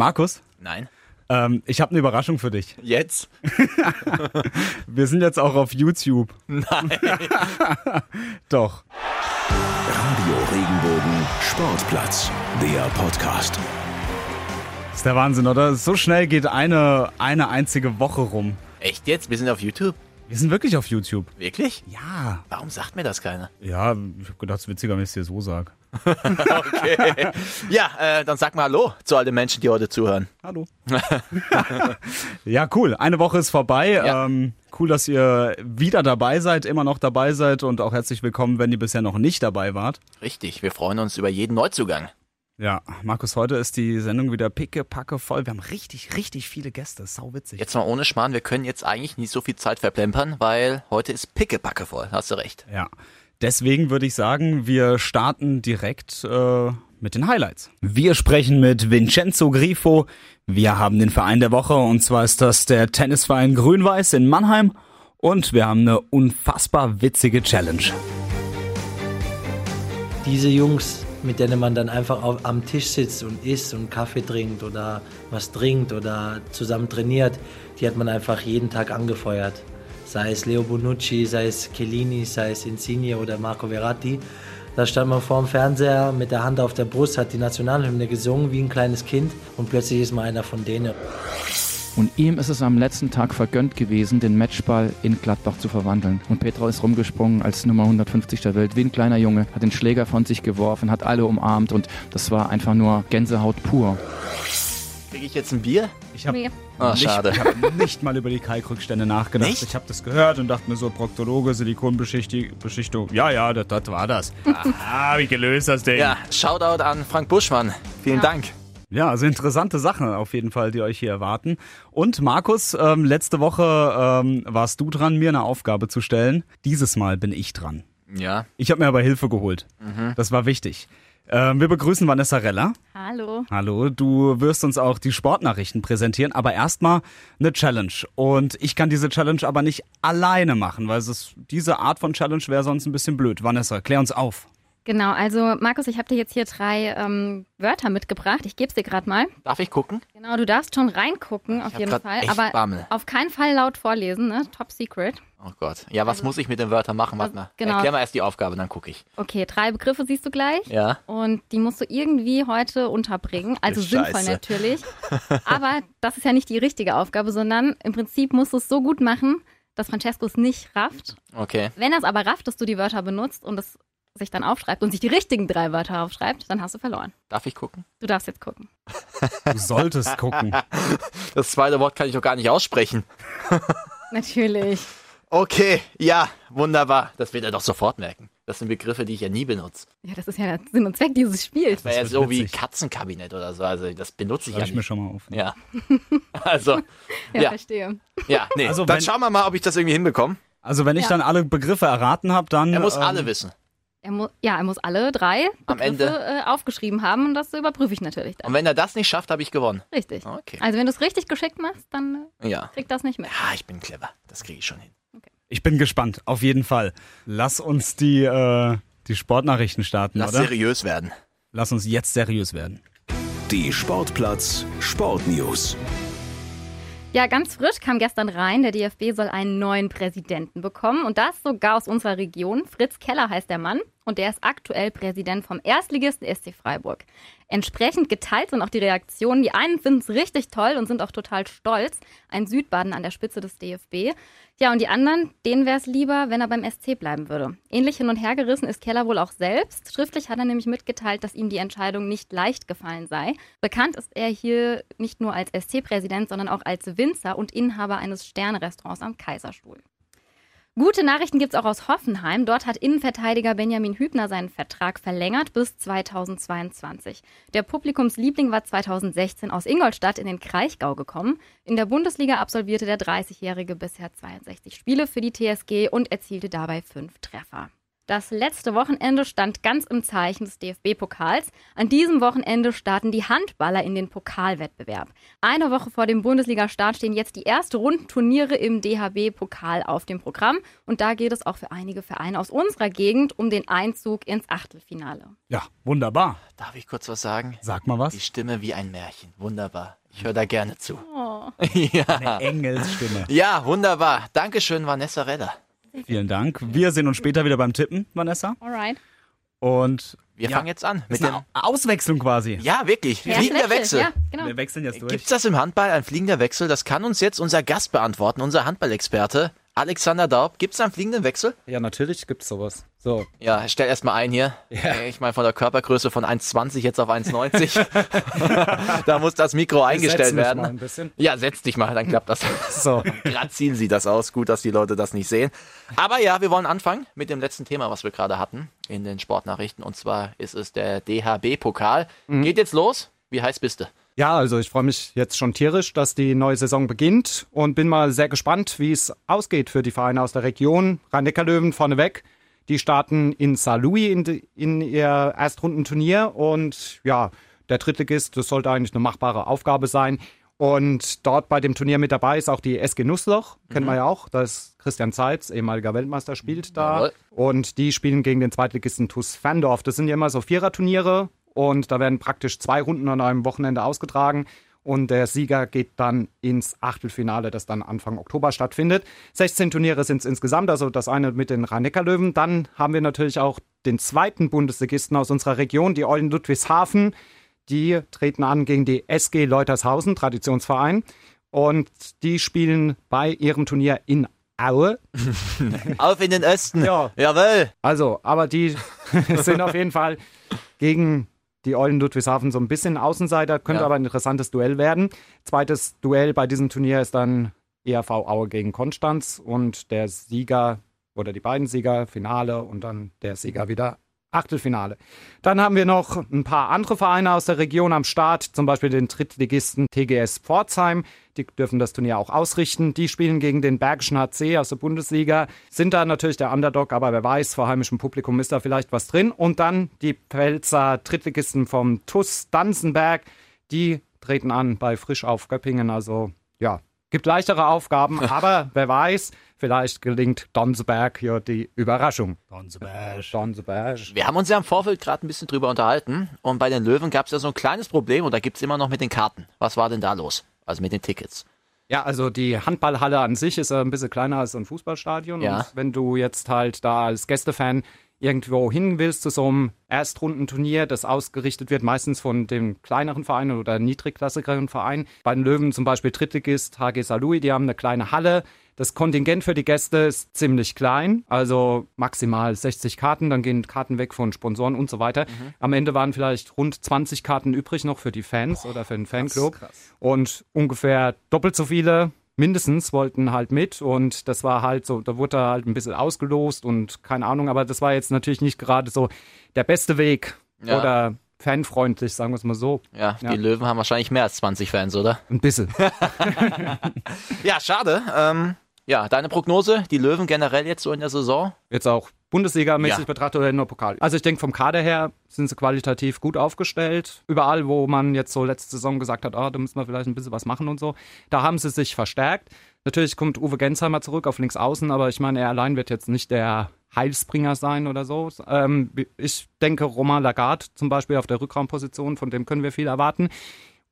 Markus, Nein. ähm, ich habe eine Überraschung für dich. Jetzt? Wir sind jetzt auch auf YouTube. Nein. Doch. Radio Regenbogen Sportplatz, der Podcast. Ist der Wahnsinn, oder? So schnell geht eine, eine einzige Woche rum. Echt jetzt? Wir sind auf YouTube? Wir sind wirklich auf YouTube. Wirklich? Ja. Warum sagt mir das keiner? Ja, ich habe gedacht, es ist witziger, wenn ich es dir so sag. Okay. ja, äh, dann sag mal Hallo zu all den Menschen, die heute zuhören. Hallo. ja, cool. Eine Woche ist vorbei. Ja. Ähm, cool, dass ihr wieder dabei seid, immer noch dabei seid und auch herzlich willkommen, wenn ihr bisher noch nicht dabei wart. Richtig, wir freuen uns über jeden Neuzugang. Ja, Markus, heute ist die Sendung wieder picke, voll. Wir haben richtig, richtig viele Gäste. Sau witzig. Jetzt mal ohne Schmarrn, wir können jetzt eigentlich nicht so viel Zeit verplempern, weil heute ist pickepacke voll. Hast du recht. Ja. Deswegen würde ich sagen, wir starten direkt äh, mit den Highlights. Wir sprechen mit Vincenzo Grifo. Wir haben den Verein der Woche und zwar ist das der Tennisverein Grün-Weiß in Mannheim. Und wir haben eine unfassbar witzige Challenge. diese Jungs, mit denen man dann einfach auf, am Tisch sitzt und isst und Kaffee trinkt oder was trinkt oder zusammen trainiert, die hat man einfach jeden Tag angefeuert. Sei es Leo Bonucci, sei es Chiellini, sei es Insigne oder Marco Verratti. Da stand man vor dem Fernseher mit der Hand auf der Brust, hat die Nationalhymne gesungen wie ein kleines Kind und plötzlich ist man einer von denen. Und ihm ist es am letzten Tag vergönnt gewesen, den Matchball in Gladbach zu verwandeln. Und Petra ist rumgesprungen als Nummer 150 der Welt, wie ein kleiner Junge, hat den Schläger von sich geworfen, hat alle umarmt und das war einfach nur Gänsehaut pur. Kriege ich jetzt ein Bier? Ich habe Nee. Ah, nicht, schade. ich hab nicht mal über die Kalkrückstände nachgedacht. Nicht? Ich habe das gehört und dachte mir so, Proktologe, Silikonbeschichtung. Ja, ja, das, das war das. ah, wie gelöst das Ding. Ja, Shoutout an Frank Buschmann. Vielen Ja. Dank. Ja, also interessante Sachen auf jeden Fall, die euch hier erwarten. Und Markus, ähm, letzte Woche ähm, warst du dran, mir eine Aufgabe zu stellen. Dieses Mal bin ich dran. Ja. Ich habe mir aber Hilfe geholt. Das war wichtig. Ähm, wir begrüßen Vanessa Reller. Hallo. Hallo, du wirst uns auch die Sportnachrichten präsentieren, aber erstmal eine Challenge. Und ich kann diese Challenge aber nicht alleine machen, weil es diese Art von Challenge wäre sonst ein bisschen blöd. Vanessa, klär uns auf. Genau, also Markus, ich habe dir jetzt hier drei ähm, Wörter mitgebracht. Ich gebe es dir gerade mal. Darf ich gucken? Genau, du darfst schon reingucken, auf jeden Fall. Aber Bammel. auf keinen Fall laut vorlesen, ne? Top Secret. Oh Gott. Ja, was muss ich mit den Wörtern machen? Warte mal. Genau. Erklär mal erst die Aufgabe, dann gucke ich. Okay, drei Begriffe siehst du gleich. Ja. Und die musst du irgendwie heute unterbringen. Also sinnvoll Scheiße. natürlich. Aber das ist ja nicht die richtige Aufgabe, sondern im Prinzip musst du es so gut machen, dass Francesco es nicht rafft. Okay. Wenn er es aber rafft, dass du die Wörter benutzt und es sich dann aufschreibt und sich die richtigen drei Wörter aufschreibt, dann hast du verloren. Darf ich gucken? Du darfst jetzt gucken. Du solltest gucken. Das zweite Wort kann ich doch gar nicht aussprechen. Natürlich. Okay, ja, wunderbar. Das wird er doch sofort merken. Das sind Begriffe, die ich ja nie benutze. Ja, das ist ja der Sinn und Zweck dieses Spiels. Wäre ja so wie. Katzenkabinett oder so. Also das benutze ich Schreibe ja ich mir nicht. schon mal auf. Ja. Also, Ja, ja. verstehe. ja, nee. Also dann schauen wir mal, ob ich das irgendwie hinbekomme. Also wenn ich Ja. dann alle Begriffe erraten habe, dann... Er muss ähm, alle wissen. Er mu ja, er muss alle drei Am Begriffe Ende. äh, aufgeschrieben haben und das überprüfe ich natürlich dann. Und wenn er das nicht schafft, habe ich gewonnen. Richtig. Okay. Also wenn du es richtig geschickt machst, dann äh, Ja. kriegt das nicht mit. Ja, ich bin clever. Das kriege ich schon hin. Ich bin gespannt, auf jeden Fall. Lass uns die, äh, die Sportnachrichten starten, Lass oder? seriös werden. Lass uns jetzt seriös werden. Die Sportplatz Sportnews. Ja, ganz frisch kam gestern rein, der DFB soll einen neuen Präsidenten bekommen und das sogar aus unserer Region. Fritz Keller heißt der Mann und der ist aktuell Präsident vom Erstligisten SC Freiburg. Entsprechend geteilt sind auch die Reaktionen. Die einen finden es richtig toll und sind auch total stolz. Ein Südbaden an der Spitze des DFB. Ja, und die anderen, denen wäre es lieber, wenn er beim SC bleiben würde. Ähnlich hin und her gerissen ist Keller wohl auch selbst. Schriftlich hat er nämlich mitgeteilt, dass ihm die Entscheidung nicht leicht gefallen sei. Bekannt ist er hier nicht nur als SC-Präsident, sondern auch als Winzer und Inhaber eines Sterne-Restaurants am Kaiserstuhl. Gute Nachrichten gibt es auch aus Hoffenheim. Dort hat Innenverteidiger Benjamin Hübner seinen Vertrag verlängert bis 2022. Der Publikumsliebling war 2016 aus Ingolstadt in den Kraichgau gekommen. In der Bundesliga absolvierte der 30-Jährige bisher 62 Spiele für die TSG und erzielte dabei fünf Treffer. Das letzte Wochenende stand ganz im Zeichen des DFB-Pokals. An diesem Wochenende starten die Handballer in den Pokalwettbewerb. Eine Woche vor dem Bundesliga-Start stehen jetzt die ersten Rundenturniere im DHB-Pokal auf dem Programm. Und da geht es auch für einige Vereine aus unserer Gegend um den Einzug ins Achtelfinale. Ja, wunderbar. Darf ich kurz was sagen? Sag mal was. Die Stimme wie ein Märchen. Wunderbar. Ich höre da gerne zu. Oh. ja. Eine Engelsstimme. ja, wunderbar. Dankeschön, Vanessa Redder. Vielen Dank. Wir sehen uns später wieder beim Tippen, Vanessa. Alright. Und Wir Ja. fangen jetzt an mit dem. Auswechslung quasi. Ja, wirklich. Wer Fliegender ist Wechsel. Ja, genau. Wir wechseln jetzt durch. Gibt's das im Handball, ein fliegender Wechsel? Das kann uns jetzt unser Gast beantworten, unser Handballexperte. Alexander Daub, gibt's einen fliegenden Wechsel? Ja, natürlich gibt's sowas. So, Ja, stell erst mal ein hier. Ja. Ich meine, von der Körpergröße von 1,20 jetzt auf 1,90. da muss das Mikro eingestellt werden. mal ein bisschen. Ja, setz dich mal, dann klappt das. So, Gerade ziehen sie das aus. Gut, dass die Leute das nicht sehen. Aber ja, wir wollen anfangen mit dem letzten Thema, was wir gerade hatten in den Sportnachrichten. Und zwar ist es der DHB-Pokal. Mhm. Geht jetzt los. Wie heiß bist du? Ja, also ich freue mich jetzt schon tierisch, dass die neue Saison beginnt und bin mal sehr gespannt, wie es ausgeht für die Vereine aus der Region. Rhein-Neckar-Löwen vorneweg. Die starten in Saarlouis in, die- in ihr Erstrundenturnier und ja, der Drittligist, das sollte eigentlich eine machbare Aufgabe sein. Und dort bei dem Turnier mit dabei ist auch die SG Nussloch, kennen wir ja auch. Da ist Christian Zeitz, ehemaliger Weltmeister, spielt da. Jawohl. Und die spielen gegen den Zweitligisten TuS Ferndorf. Das sind ja immer so Viererturniere und da werden praktisch zwei Runden an einem Wochenende ausgetragen. Und der Sieger geht dann ins Achtelfinale, das dann Anfang Oktober stattfindet. 16 Turniere sind es insgesamt, also das eine mit den Rhein-Neckar-Löwen. Dann haben wir natürlich auch den zweiten Bundesligisten aus unserer Region, die Eulen Ludwigshafen. Die treten an gegen die SG Leutershausen, Traditionsverein. Und die spielen bei ihrem Turnier in Aue. Auf in den Osten. Ja. Jawohl. Also, aber die sind auf jeden Fall gegen die Eulen Ludwigshafen so ein bisschen Außenseiter, könnte Ja. aber ein interessantes Duell werden. Zweites Duell bei diesem Turnier ist dann ERV Aue gegen Konstanz und der Sieger oder die beiden Sieger Finale und dann der Sieger wieder Achtelfinale. Dann haben wir noch ein paar andere Vereine aus der Region am Start, zum Beispiel den Drittligisten TGS Pforzheim. Die dürfen das Turnier auch ausrichten. Die spielen gegen den Bergischen HC aus der Bundesliga, sind da natürlich der Underdog, aber wer weiß, vor heimischem Publikum ist da vielleicht was drin. Und dann die Pfälzer Drittligisten vom TUS Danzenberg, die treten an bei Frisch auf Göppingen. Also ja, gibt leichtere Aufgaben, aber wer weiß, vielleicht gelingt Danzenberg hier die Überraschung. Danzenberg. Wir haben uns ja im Vorfeld gerade ein bisschen drüber unterhalten. Und bei den Löwen gab es ja so ein kleines Problem und da gibt's immer noch mit den Karten. Was war denn da los? Also mit den Tickets. Ja, also die Handballhalle an sich ist ein bisschen kleiner als so ein Fußballstadion. Ja. Und wenn du jetzt halt da als Gästefan irgendwo hin willst zu so einem Erstrundenturnier, das ausgerichtet wird, meistens von den kleineren Vereinen oder niedrigklassigeren Vereinen. Bei den Löwen zum Beispiel Drittligist HG Saarlouis, die haben eine kleine Halle. Das Kontingent für die Gäste ist ziemlich klein, also maximal 60 Karten, dann gehen Karten weg von Sponsoren und so weiter. Am Ende waren vielleicht rund 20 Karten übrig noch für die Fans oder für den Fanclub. Und ungefähr doppelt so viele mindestens wollten halt mit und das war halt so, da wurde halt ein bisschen ausgelost und keine Ahnung, aber das war jetzt natürlich nicht gerade so der beste Weg Ja. oder fanfreundlich, sagen wir es mal so. Ja, Ja. die Löwen haben wahrscheinlich mehr als 20 Fans, oder? Ein bisschen. Ja, schade. Ähm, ja, deine Prognose, die Löwen generell jetzt so in der Saison? Jetzt auch Bundesliga-mäßig Ja. betrachtet oder nur Pokal. Also ich denke, vom Kader her sind sie qualitativ gut aufgestellt. Überall, wo man jetzt so letzte Saison gesagt hat, ah, da müssen wir vielleicht ein bisschen was machen und so, da haben sie sich verstärkt. Natürlich kommt Uwe Gensheimer zurück auf links außen, aber ich meine, er allein wird jetzt nicht der Heilsbringer sein oder so. Ähm, ich denke, Romain Lagarde zum Beispiel auf der Rückraumposition, von dem können wir viel erwarten.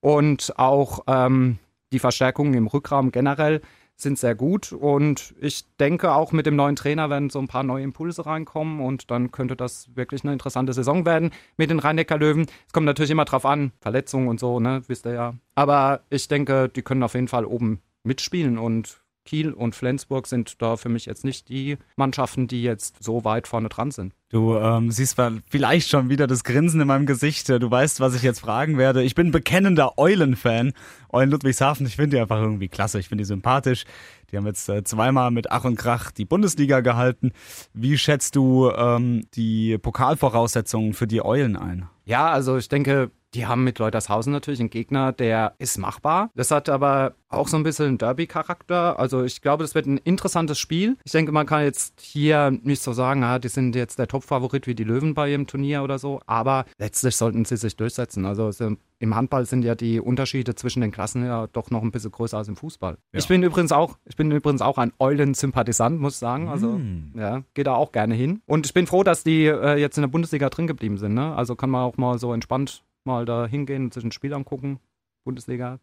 Und auch ähm, die Verstärkungen im Rückraum generell sind sehr gut und ich denke auch mit dem neuen Trainer werden so ein paar neue Impulse reinkommen und dann könnte das wirklich eine interessante Saison werden mit den Rhein-Neckar-Löwen. Es kommt natürlich immer drauf an, Verletzungen und so, ne, wisst ihr ja. Aber ich denke, die können auf jeden Fall oben mitspielen und Kiel und Flensburg sind da für mich jetzt nicht die Mannschaften, die jetzt so weit vorne dran sind. Du ähm, siehst vielleicht schon wieder das Grinsen in meinem Gesicht. Du weißt, was ich jetzt fragen werde. Ich bin bekennender Eulen-Fan. Eulen Ludwigshafen, ich finde die einfach irgendwie klasse. Ich finde die sympathisch. Die haben jetzt äh, zweimal mit Ach und Krach die Bundesliga gehalten. Wie schätzt du ähm, die Pokalvoraussetzungen für die Eulen ein? Ja, also ich denke, Die haben mit Leutershausen natürlich einen Gegner, der ist machbar. Das hat aber auch so ein bisschen Derby-Charakter. Also ich glaube, das wird ein interessantes Spiel. Ich denke, man kann jetzt hier nicht so sagen, ah, die sind jetzt der Top-Favorit wie die Löwen bei ihrem Turnier oder so. Aber letztlich sollten sie sich durchsetzen. Also im Handball sind ja die Unterschiede zwischen den Klassen ja doch noch ein bisschen größer als im Fußball. Ja. Ich bin übrigens auch, ich bin übrigens auch ein Eulen-Sympathisant, muss ich sagen. Also mm. ja, gehe da auch gerne hin. Und ich bin froh, dass die äh, jetzt in der Bundesliga drin geblieben sind. Ne? Also kann man auch mal so entspannt mal da hingehen und sich ein Spiel angucken. Bundesliga.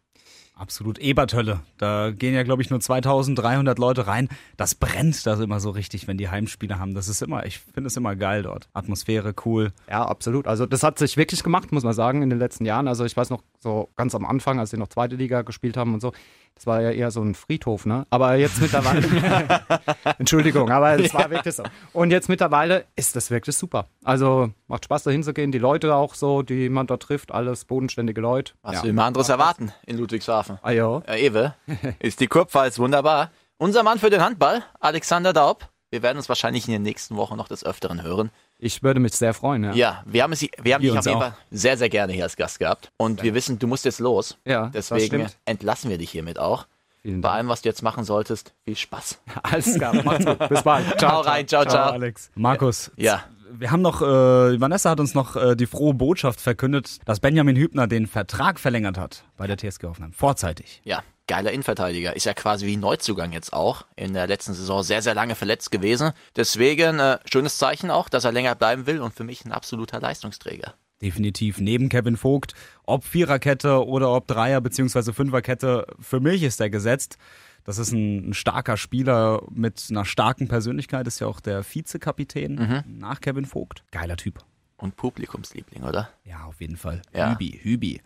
Absolut Eberthölle. Da gehen ja, glaube ich, nur 2300 Leute rein. Das brennt da immer so richtig, wenn die Heimspiele haben. Das ist immer, ich finde es immer geil dort. Atmosphäre, cool. Ja, absolut. Also das hat sich wirklich gemacht, muss man sagen, in den letzten Jahren. Also ich weiß noch so ganz am Anfang, als sie noch zweite Liga gespielt haben und so, das war ja eher so ein Friedhof, ne? Aber jetzt mittlerweile, Entschuldigung, aber es war wirklich so. Und jetzt mittlerweile ist das wirklich super. Also macht Spaß, da hinzugehen. Die Leute auch so, die man da trifft, alles bodenständige Leute. Was ja. will man anderes erwarten in Ludwigshafen? Ah ja. ja Ewe, ist die Kurpfalz wunderbar. Unser Mann für den Handball, Alexander Daub. Wir werden uns wahrscheinlich in den nächsten Wochen noch des Öfteren hören. Ich würde mich sehr freuen, ja. Ja, wir haben, sie, wir haben dich auf jeden Fall sehr, sehr gerne hier als Gast gehabt. Und wir wissen, du musst jetzt los. Ja, Deswegen entlassen wir dich hiermit auch. Bei allem, was du jetzt machen solltest, viel Spaß. Alles klar, macht's gut. Bis bald. Ciao, rein, ciao, ciao, ciao. Alex. Markus. Ja. Wir haben noch, äh, Vanessa hat uns noch äh, die frohe Botschaft verkündet, dass Benjamin Hübner den Vertrag verlängert hat bei der TSG Hoffenheim. Vorzeitig. Ja, geiler Innenverteidiger. Ist ja quasi wie Neuzugang jetzt auch. In der letzten Saison sehr, sehr lange verletzt gewesen. Deswegen äh, schönes Zeichen auch, dass er länger bleiben will und für mich ein absoluter Leistungsträger. Definitiv. Neben Kevin Vogt, ob Viererkette oder ob Dreier- bzw. Fünferkette, für mich ist er gesetzt. Das ist ein, ein, starker Spieler mit einer starken Persönlichkeit, ist ja auch der Vizekapitän mhm. nach Kevin Vogt. Geiler Typ und Publikumsliebling, oder? Ja, auf jeden Fall. Ja. Hübi, Hübi.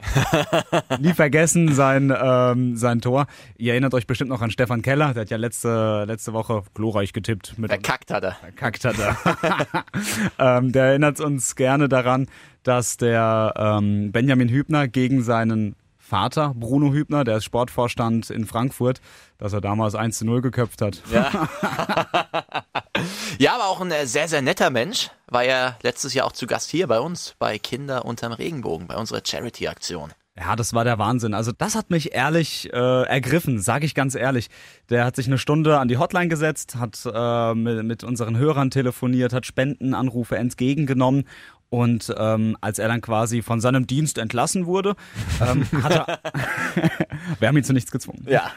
Nie vergessen sein, ähm, sein Tor. Ihr erinnert euch bestimmt noch an Stefan Keller, der hat ja letzte, letzte Woche glorreich getippt. Mit Verkackt hat er. Verkackt hat er. ähm, der erinnert uns gerne daran, dass der ähm, Benjamin Hübner gegen seinen Vater, Bruno Hübner, der ist Sportvorstand in Frankfurt, dass er damals 1 zu 0 geköpft hat. Ja. ja, aber auch ein äh, sehr, sehr netter Mensch. War ja letztes Jahr auch zu Gast hier bei uns, bei Kinder unterm Regenbogen, bei unserer Charity-Aktion. Ja, das war der Wahnsinn. Also das hat mich ehrlich äh, ergriffen, sage ich ganz ehrlich. Der hat sich eine Stunde an die Hotline gesetzt, hat äh, mit, mit unseren Hörern telefoniert, hat Spendenanrufe entgegengenommen und ähm, als er dann quasi von seinem Dienst entlassen wurde, ähm, hat er, wir haben ihn zu nichts gezwungen, ja.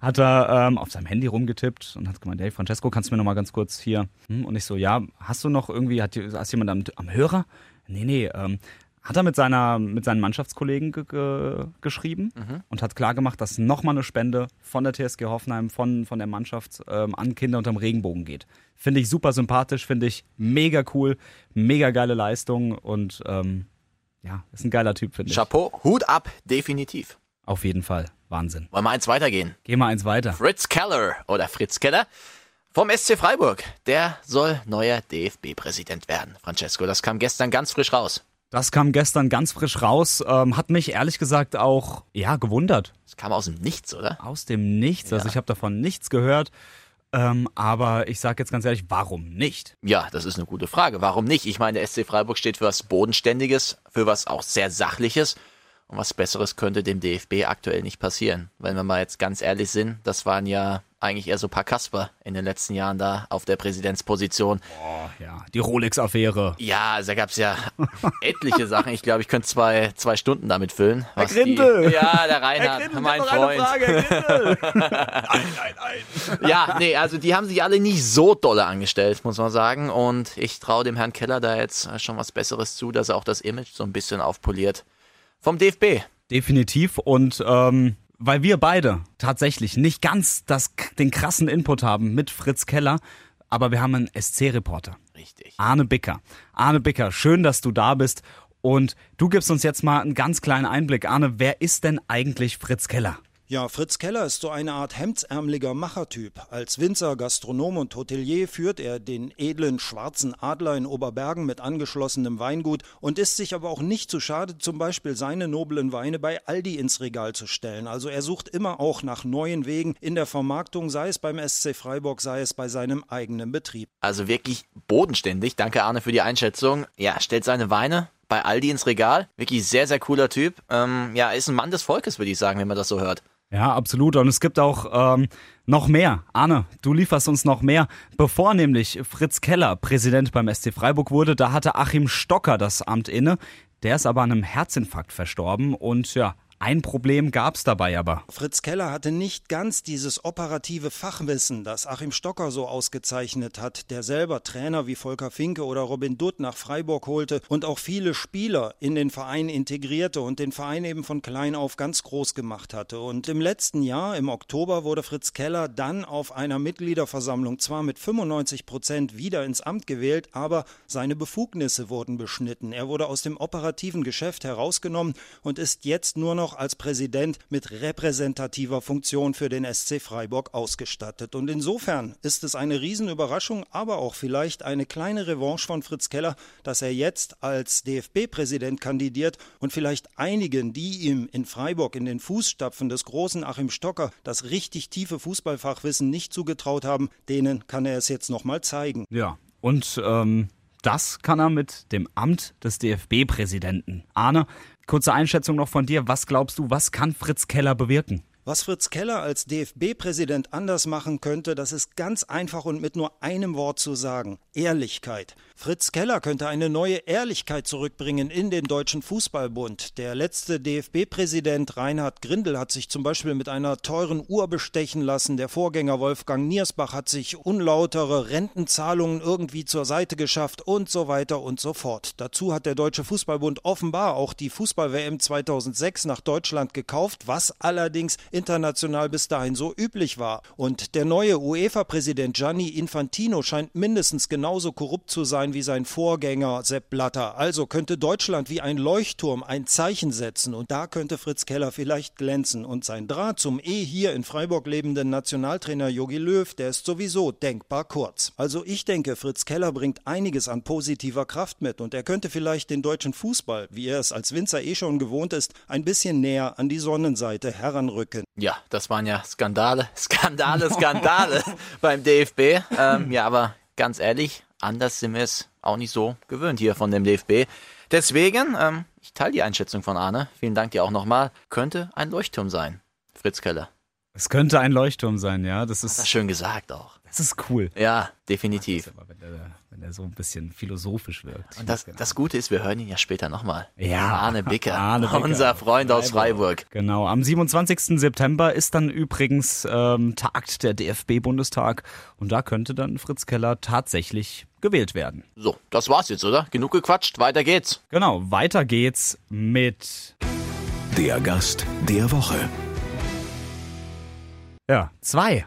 hat er ähm, auf seinem Handy rumgetippt und hat gemeint, hey Francesco, kannst du mir noch mal ganz kurz hier? Hm? Und ich so, ja, hast du noch irgendwie, hat hast jemand am, am Hörer? Nee, nee, ähm, hat er mit, seiner, mit seinen Mannschaftskollegen ge ge geschrieben mhm. und hat klargemacht, dass nochmal eine Spende von der TSG Hoffenheim, von, von der Mannschaft ähm, an Kinder unterm Regenbogen geht. Finde ich super sympathisch, finde ich mega cool, mega geile Leistung und ähm, ja, ist ein geiler Typ, finde ich. Chapeau, Hut ab, definitiv. Auf jeden Fall, Wahnsinn. Wollen wir eins weitergehen? Gehen wir eins weiter. Fritz Keller oder Fritz Keller vom SC Freiburg, der soll neuer DFB-Präsident werden. Francesco, das kam gestern ganz frisch raus. Das kam gestern ganz frisch raus. Ähm, hat mich ehrlich gesagt auch, ja, gewundert. Es kam aus dem Nichts, oder? Aus dem Nichts. Also ja. Ich habe davon nichts gehört. Ähm, aber ich sage jetzt ganz ehrlich, warum nicht? Ja, das ist eine gute Frage. Warum nicht? Ich meine, der SC Freiburg steht für was Bodenständiges, für was auch sehr Sachliches. Und was Besseres könnte dem DFB aktuell nicht passieren. Wenn wir mal jetzt ganz ehrlich sind, das waren ja eigentlich eher so ein paar Kasper in den letzten Jahren da auf der Präsidentsposition. Boah, ja, die Rolex-Affäre. Ja, also da gab es ja etliche Sachen. Ich glaube, ich könnte zwei, zwei Stunden damit füllen. Herr Grindel! Die, ja, der Reinhard, Grindel, mein Freund. Frage, nein, nein, nein. Ja, nee, also die haben sich alle nicht so dolle angestellt, muss man sagen. Und ich traue dem Herrn Keller da jetzt schon was Besseres zu, dass er auch das Image so ein bisschen aufpoliert. Vom DFB. Definitiv. Und ähm, weil wir beide tatsächlich nicht ganz das, den krassen Input haben mit Fritz Keller, aber wir haben einen SC-Reporter. Richtig. Arne Bicker. Arne Bicker, schön, dass du da bist. Und du gibst uns jetzt mal einen ganz kleinen Einblick. Arne, wer ist denn eigentlich Fritz Keller? Ja, Fritz Keller ist so eine Art hemdsärmeliger Machertyp. Als Winzer, Gastronom und Hotelier führt er den edlen schwarzen Adler in Oberbergen mit angeschlossenem Weingut und ist sich aber auch nicht zu schade, zum Beispiel seine noblen Weine bei Aldi ins Regal zu stellen. Also er sucht immer auch nach neuen Wegen in der Vermarktung, sei es beim SC Freiburg, sei es bei seinem eigenen Betrieb. Also wirklich bodenständig. Danke Arne für die Einschätzung. Ja, stellt seine Weine bei Aldi ins Regal. Wirklich sehr, sehr cooler Typ. Ähm, ja, ist ein Mann des Volkes, würde ich sagen, wenn man das so hört. Ja, absolut. Und es gibt auch ähm, noch mehr. Arne, du lieferst uns noch mehr. Bevor nämlich Fritz Keller Präsident beim SC Freiburg wurde, da hatte Achim Stocker das Amt inne. Der ist aber an einem Herzinfarkt verstorben und ja, ein Problem gab es dabei aber. Fritz Keller hatte nicht ganz dieses operative Fachwissen, das Achim Stocker so ausgezeichnet hat, der selber Trainer wie Volker Finke oder Robin Dutt nach Freiburg holte und auch viele Spieler in den Verein integrierte und den Verein eben von klein auf ganz groß gemacht hatte. Und im letzten Jahr, im Oktober, wurde Fritz Keller dann auf einer Mitgliederversammlung zwar mit 95 Prozent wieder ins Amt gewählt, aber seine Befugnisse wurden beschnitten. Er wurde aus dem operativen Geschäft herausgenommen und ist jetzt nur noch als Präsident mit repräsentativer Funktion für den SC Freiburg ausgestattet. Und insofern ist es eine Riesenüberraschung, aber auch vielleicht eine kleine Revanche von Fritz Keller, dass er jetzt als DFB-Präsident kandidiert und vielleicht einigen, die ihm in Freiburg in den Fußstapfen des großen Achim Stocker das richtig tiefe Fußballfachwissen nicht zugetraut haben, denen kann er es jetzt nochmal zeigen. Ja, und ähm, das kann er mit dem Amt des DFB-Präsidenten. Arne, Kurze Einschätzung noch von dir. Was glaubst du, was kann Fritz Keller bewirken? Was Fritz Keller als DFB-Präsident anders machen könnte, das ist ganz einfach und mit nur einem Wort zu sagen. Ehrlichkeit. Fritz Keller könnte eine neue Ehrlichkeit zurückbringen in den Deutschen Fußballbund. Der letzte DFB-Präsident Reinhard Grindel hat sich zum Beispiel mit einer teuren Uhr bestechen lassen. Der Vorgänger Wolfgang Niersbach hat sich unlautere Rentenzahlungen irgendwie zur Seite geschafft und so weiter und so fort. Dazu hat der Deutsche Fußballbund offenbar auch die Fußball-WM 2006 nach Deutschland gekauft, was allerdings international bis dahin so üblich war. Und der neue UEFA-Präsident Gianni Infantino scheint mindestens genauso korrupt zu sein wie sein Vorgänger Sepp Blatter. Also könnte Deutschland wie ein Leuchtturm ein Zeichen setzen und da könnte Fritz Keller vielleicht glänzen. Und sein Draht zum eh hier in Freiburg lebenden Nationaltrainer Jogi Löw, der ist sowieso denkbar kurz. Also ich denke, Fritz Keller bringt einiges an positiver Kraft mit und er könnte vielleicht den deutschen Fußball, wie er es als Winzer eh schon gewohnt ist, ein bisschen näher an die Sonnenseite heranrücken. Ja, das waren ja Skandale, Skandale, Skandale beim DFB. Ähm, ja, aber ganz ehrlich, anders sind wir es auch nicht so gewöhnt hier von dem DFB. Deswegen, ähm, ich teile die Einschätzung von Arne. Vielen Dank dir auch nochmal. Könnte ein Leuchtturm sein, Fritz Keller. Es könnte ein Leuchtturm sein, ja. Das ist das schön gesagt auch. Das ist cool. Ja, definitiv. Aber wenn der, der so ein bisschen philosophisch wirkt. Und das, das Gute ist, wir hören ihn ja später nochmal. Ja. Arne Bicker, Arne Bicker. unser Freund aus Freiburg. Genau. Am 27. September ist dann übrigens ähm, tagt der DFB-Bundestag und da könnte dann Fritz Keller tatsächlich gewählt werden. So, das war's jetzt, oder? Genug gequatscht, weiter geht's. Genau, weiter geht's mit Der Gast der Woche. ja, zwei.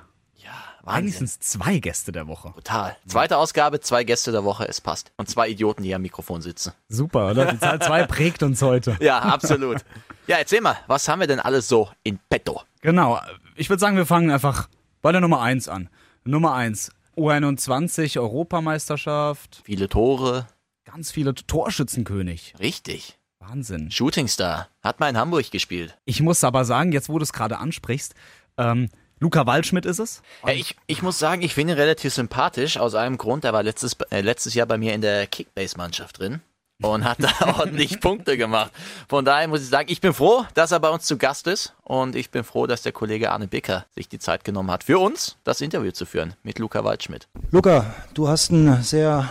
Ja, Eigentlich Wahnsinn. sind es zwei Gäste der Woche. Total. Zweite Ausgabe, zwei Gäste der Woche, es passt. Und zwei Idioten, die am Mikrofon sitzen. Super, oder? Die Zahl zwei prägt uns heute. Ja, absolut. ja, erzähl mal, was haben wir denn alles so in petto? Genau. Ich würde sagen, wir fangen einfach bei der Nummer eins an. Nummer eins U21 Europameisterschaft, Viele Tore. ganz viele Torschützenkönig. Richtig. Wahnsinn. Shooting Star. Hat mal in Hamburg gespielt. Ich muss aber sagen, jetzt wo du es gerade ansprichst, ähm, Luca Waldschmidt ist es. Ja, ich, ich muss sagen, ich finde ihn relativ sympathisch. Aus einem Grund, er war letztes, äh, letztes Jahr bei mir in der Kickbase-Mannschaft drin und hat da ordentlich Punkte gemacht. Von daher muss ich sagen, ich bin froh, dass er bei uns zu Gast ist und ich bin froh, dass der Kollege Arne Bicker sich die Zeit genommen hat, für uns das Interview zu führen mit Luca Waldschmidt. Luca, du hast ein sehr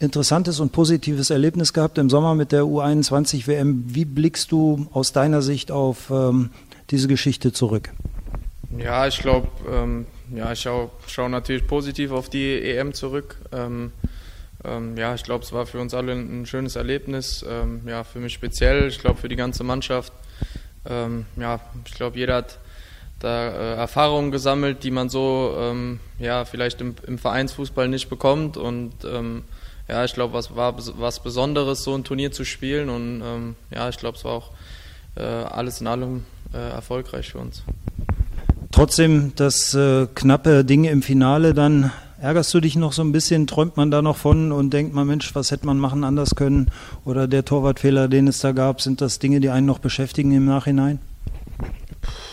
interessantes und positives Erlebnis gehabt im Sommer mit der U21 WM. Wie blickst du aus deiner Sicht auf ähm, diese Geschichte zurück? Ja, ich glaube, ähm, ja, ich schaue schau natürlich positiv auf die EM zurück. Ähm, ähm, ja, ich glaube, es war für uns alle ein, schönes Erlebnis. Ähm, ja, für mich speziell, ich glaube für die ganze Mannschaft. Ähm, ja, ich glaube, jeder hat da äh, Erfahrungen gesammelt, die man so ähm, ja vielleicht im, im Vereinsfußball nicht bekommt und ja, ich glaube, was war was Besonderes, so ein Turnier zu spielen und ja, ich glaube, es war auch äh, alles in allem äh, erfolgreich für uns. Trotzdem das äh, knappe Ding im Finale, dann ärgerst du dich noch so ein bisschen, träumt man da noch von und denkt man, Mensch, was hätte man machen anders können? Oder der Torwartfehler, den es da gab, sind das Dinge, die einen noch beschäftigen im Nachhinein?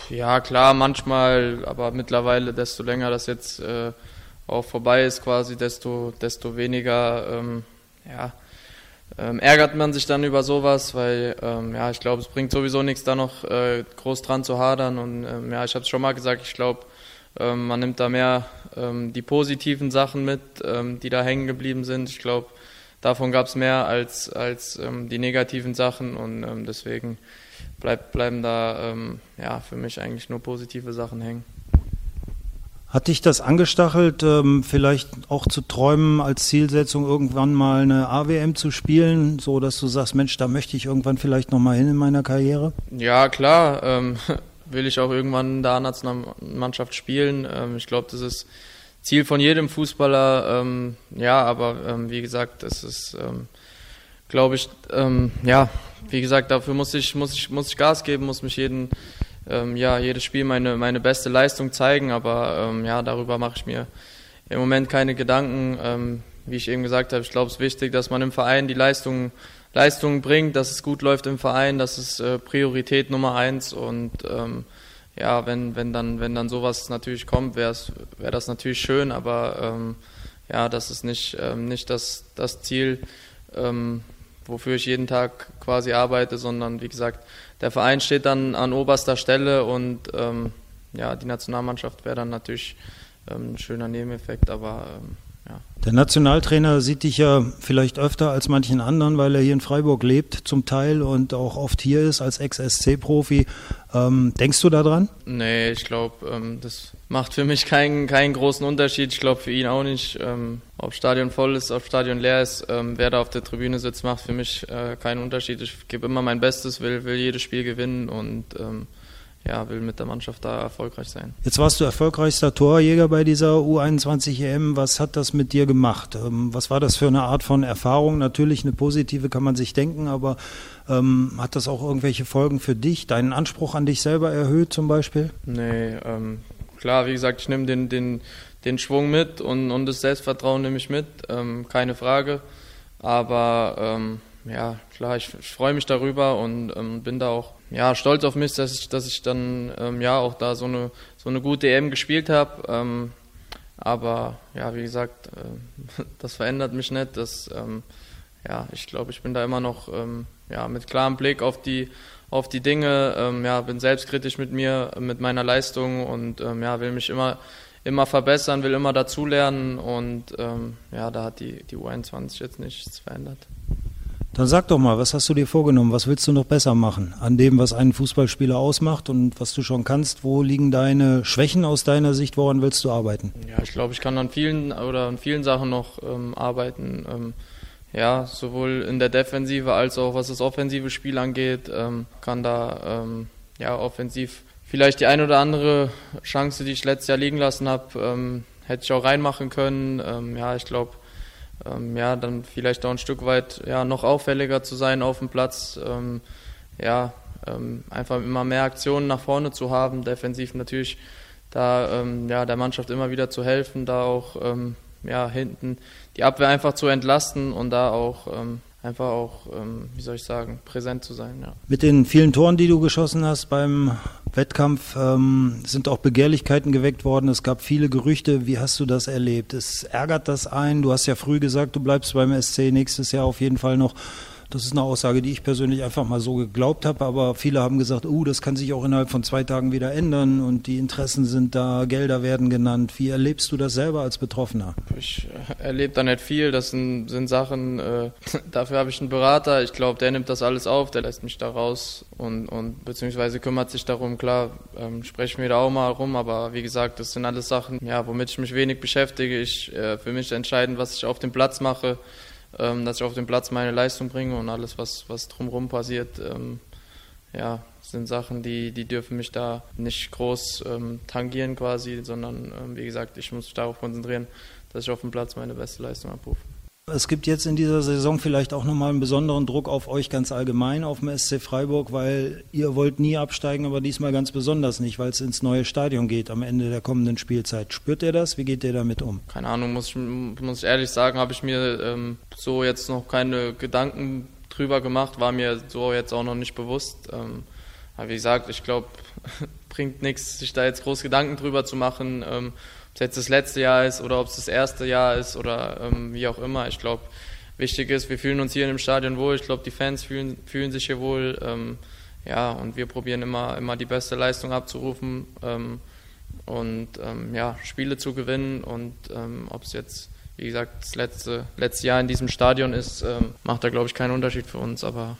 Ja, klar, manchmal, aber mittlerweile, desto länger das jetzt äh, auch vorbei ist, quasi, desto, desto weniger, ähm, ja, ähm, ärgert man sich dann über sowas, weil ähm, ja, ich glaube, es bringt sowieso nichts, da noch äh, groß dran zu hadern. Und ähm, ja, ich habe es schon mal gesagt, ich glaube, ähm, man nimmt da mehr ähm, die positiven Sachen mit, ähm, die da hängen geblieben sind. Ich glaube, davon gab es mehr als, als die negativen Sachen und deswegen bleib, bleiben da ja, für mich eigentlich nur positive Sachen hängen. Hat dich das angestachelt, ähm, vielleicht auch zu träumen, als Zielsetzung irgendwann mal eine AWM zu spielen, so dass du sagst, Mensch, da möchte ich irgendwann vielleicht nochmal hin in meiner Karriere? Ja, klar, ähm, will ich auch irgendwann da Nationalmannschaft spielen. Ähm, ich glaube, das ist Ziel von jedem Fußballer. Ähm, ja, aber ähm, wie gesagt, das ist, glaube ich, ja, wie gesagt, dafür muss ich, muss ich, muss ich Gas geben, muss mich jeden ähm, ja, jedes Spiel meine, meine beste Leistung zeigen, aber ähm, ja, darüber mache ich mir im Moment keine Gedanken. Ähm, wie ich eben gesagt habe, ich glaube, es ist wichtig, dass man im Verein die Leistung, Leistung bringt, dass es gut läuft im Verein, das ist äh, Priorität Nummer eins und ähm, ja, wenn, wenn, dann, wenn dann sowas natürlich kommt, wäre wär das natürlich schön, aber ähm, ja, das ist nicht, ähm, nicht das, das Ziel, wofür ich jeden Tag quasi arbeite, sondern wie gesagt, der Verein steht dann an oberster Stelle und ähm, ja, die Nationalmannschaft wäre dann natürlich ähm, ein schöner Nebeneffekt, aber ähm, Der Nationaltrainer sieht dich ja vielleicht öfter als manchen anderen, weil er hier in Freiburg lebt, zum Teil und auch oft hier ist als Ex-SC-Profi. Ähm, denkst du daran? Nee, ich glaube, ähm, das macht für mich keinen, keinen großen Unterschied. Ich glaube für ihn auch nicht. Ähm, ob Stadion voll ist, ob Stadion leer ist, ähm, wer da auf der Tribüne sitzt, macht für mich äh, keinen Unterschied. Ich gebe immer mein Bestes, will, will jedes Spiel gewinnen und ähm, ja, will mit der Mannschaft da erfolgreich sein. Jetzt warst du erfolgreichster Torjäger bei dieser U21 EM. Was hat das mit dir gemacht? Ähm, was war das für eine Art von Erfahrung? Natürlich eine positive kann man sich denken, aber ähm, hat das auch irgendwelche Folgen für dich? Deinen Anspruch an dich selber erhöht zum Beispiel? Nee, ähm, klar, wie gesagt, ich nehme den, den, den Schwung mit und, und das Selbstvertrauen nehme ich mit, ähm, keine Frage. Aber ähm, ja, klar, ich, ich freue mich darüber und ähm, bin da auch ja, stolz auf mich, dass ich, dass ich dann ähm, ja auch da so eine, so eine gute EM gespielt habe. Ähm, aber ja, wie gesagt, äh, das verändert mich nicht. Das, ähm, ja, ich glaube, ich bin da immer noch ähm, ja, mit klarem Blick auf die, auf die Dinge. Ähm, ja, bin selbstkritisch mit mir, mit meiner Leistung und ähm, ja, will mich immer, immer verbessern, will immer dazulernen und ja, da hat die, die U21 jetzt nichts verändert. Dann sag doch mal, was hast du dir vorgenommen? Was willst du noch besser machen an dem, was einen Fußballspieler ausmacht und was du schon kannst? Wo liegen deine Schwächen aus deiner Sicht? Woran willst du arbeiten? Ja, ich glaube, ich kann an vielen oder an vielen Sachen noch ähm, arbeiten. Ähm, ja, sowohl in der Defensive als auch was das offensive Spiel angeht, ähm, kann da ähm, ja offensiv vielleicht die ein oder andere Chance, die ich letztes Jahr liegen lassen habe, ähm, hätte ich auch reinmachen können. Ähm, ja, ich glaube ähm, ja, dann vielleicht auch ein Stück weit ja, noch auffälliger zu sein auf dem Platz. Ähm, ja, ähm, einfach immer mehr Aktionen nach vorne zu haben, defensiv natürlich da ähm, ja, der Mannschaft immer wieder zu helfen, da auch ähm, ja, hinten die Abwehr einfach zu entlasten und da auch ähm, einfach auch, ähm, wie soll ich sagen, präsent zu sein. Ja. Mit den vielen Toren, die du geschossen hast beim Wettkampf, ähm, sind auch Begehrlichkeiten geweckt worden. Es gab viele Gerüchte. Wie hast du das erlebt? Es ärgert das ein. Du hast ja früh gesagt, du bleibst beim SC nächstes Jahr auf jeden Fall noch. Das ist eine Aussage, die ich persönlich einfach mal so geglaubt habe, aber viele haben gesagt, uh, das kann sich auch innerhalb von zwei Tagen wieder ändern und die Interessen sind da, Gelder werden genannt. Wie erlebst du das selber als Betroffener? Ich äh, erlebe da nicht viel, das sind, sind Sachen, äh, dafür habe ich einen Berater, ich glaube, der nimmt das alles auf, der lässt mich da raus und, und beziehungsweise kümmert sich darum, klar, ähm, spreche mir da auch mal rum, aber wie gesagt, das sind alles Sachen, ja, womit ich mich wenig beschäftige. Ich, äh, für mich entscheidend, was ich auf dem Platz mache dass ich auf dem Platz meine Leistung bringe und alles, was, was drumherum passiert, ähm, ja, sind Sachen, die, die dürfen mich da nicht groß ähm, tangieren quasi, sondern ähm, wie gesagt, ich muss mich darauf konzentrieren, dass ich auf dem Platz meine beste Leistung abrufe. Es gibt jetzt in dieser Saison vielleicht auch nochmal einen besonderen Druck auf euch ganz allgemein, auf dem SC Freiburg, weil ihr wollt nie absteigen, aber diesmal ganz besonders nicht, weil es ins neue Stadion geht am Ende der kommenden Spielzeit. Spürt ihr das? Wie geht ihr damit um? Keine Ahnung, muss ich, muss ich ehrlich sagen, habe ich mir ähm, so jetzt noch keine Gedanken drüber gemacht, war mir so jetzt auch noch nicht bewusst. Ähm, aber wie gesagt, ich glaube, bringt nichts, sich da jetzt groß Gedanken drüber zu machen. Ähm, es jetzt das letzte Jahr ist oder ob es das erste Jahr ist oder ähm, wie auch immer. Ich glaube, wichtig ist, wir fühlen uns hier in dem Stadion wohl. Ich glaube, die Fans fühlen, fühlen sich hier wohl. Ähm, ja, und wir probieren immer, immer die beste Leistung abzurufen ähm, und ähm, ja, Spiele zu gewinnen. Und ähm, ob es jetzt, wie gesagt, das letzte, letzte Jahr in diesem Stadion ist, ähm, macht da, glaube ich, keinen Unterschied für uns. Aber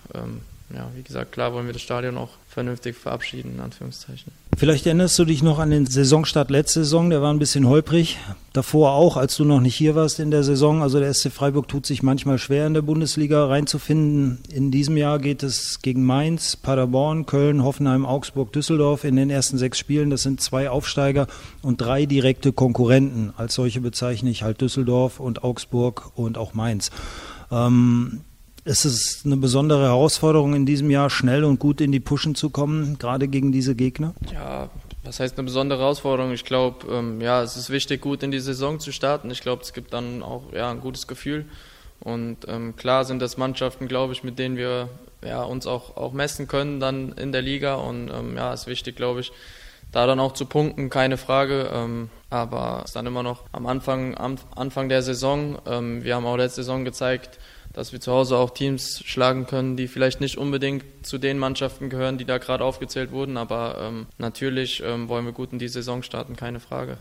ja, wie gesagt, klar wollen wir das Stadion auch vernünftig verabschieden, in Anführungszeichen. Vielleicht erinnerst du dich noch an den Saisonstart letzte Saison, der war ein bisschen holprig. Davor auch, als du noch nicht hier warst in der Saison. Also der SC Freiburg tut sich manchmal schwer in der Bundesliga reinzufinden. In diesem Jahr geht es gegen Mainz, Paderborn, Köln, Hoffenheim, Augsburg, Düsseldorf in den ersten sechs Spielen. Das sind zwei Aufsteiger und drei direkte Konkurrenten. Als solche bezeichne ich halt Düsseldorf und Augsburg und auch Mainz. Ähm, ist es eine besondere Herausforderung in diesem Jahr, schnell und gut in die Pushen zu kommen, gerade gegen diese Gegner? Ja, was heißt eine besondere Herausforderung? Ich glaube, ähm, ja, es ist wichtig, gut in die Saison zu starten. Ich glaube, es gibt dann auch ja, ein gutes Gefühl. Und ähm, klar sind das Mannschaften, glaube ich, mit denen wir ja, uns auch, auch messen können dann in der Liga. Und ähm, ja, es ist wichtig, glaube ich, da dann auch zu punkten, keine Frage. Ähm, aber es ist dann immer noch am Anfang, am Anfang der Saison. Ähm, wir haben auch letzte Saison gezeigt, dass wir zu Hause auch Teams schlagen können, die vielleicht nicht unbedingt zu den Mannschaften gehören, die da gerade aufgezählt wurden. Aber ähm, natürlich ähm, wollen wir gut in die Saison starten, keine Frage.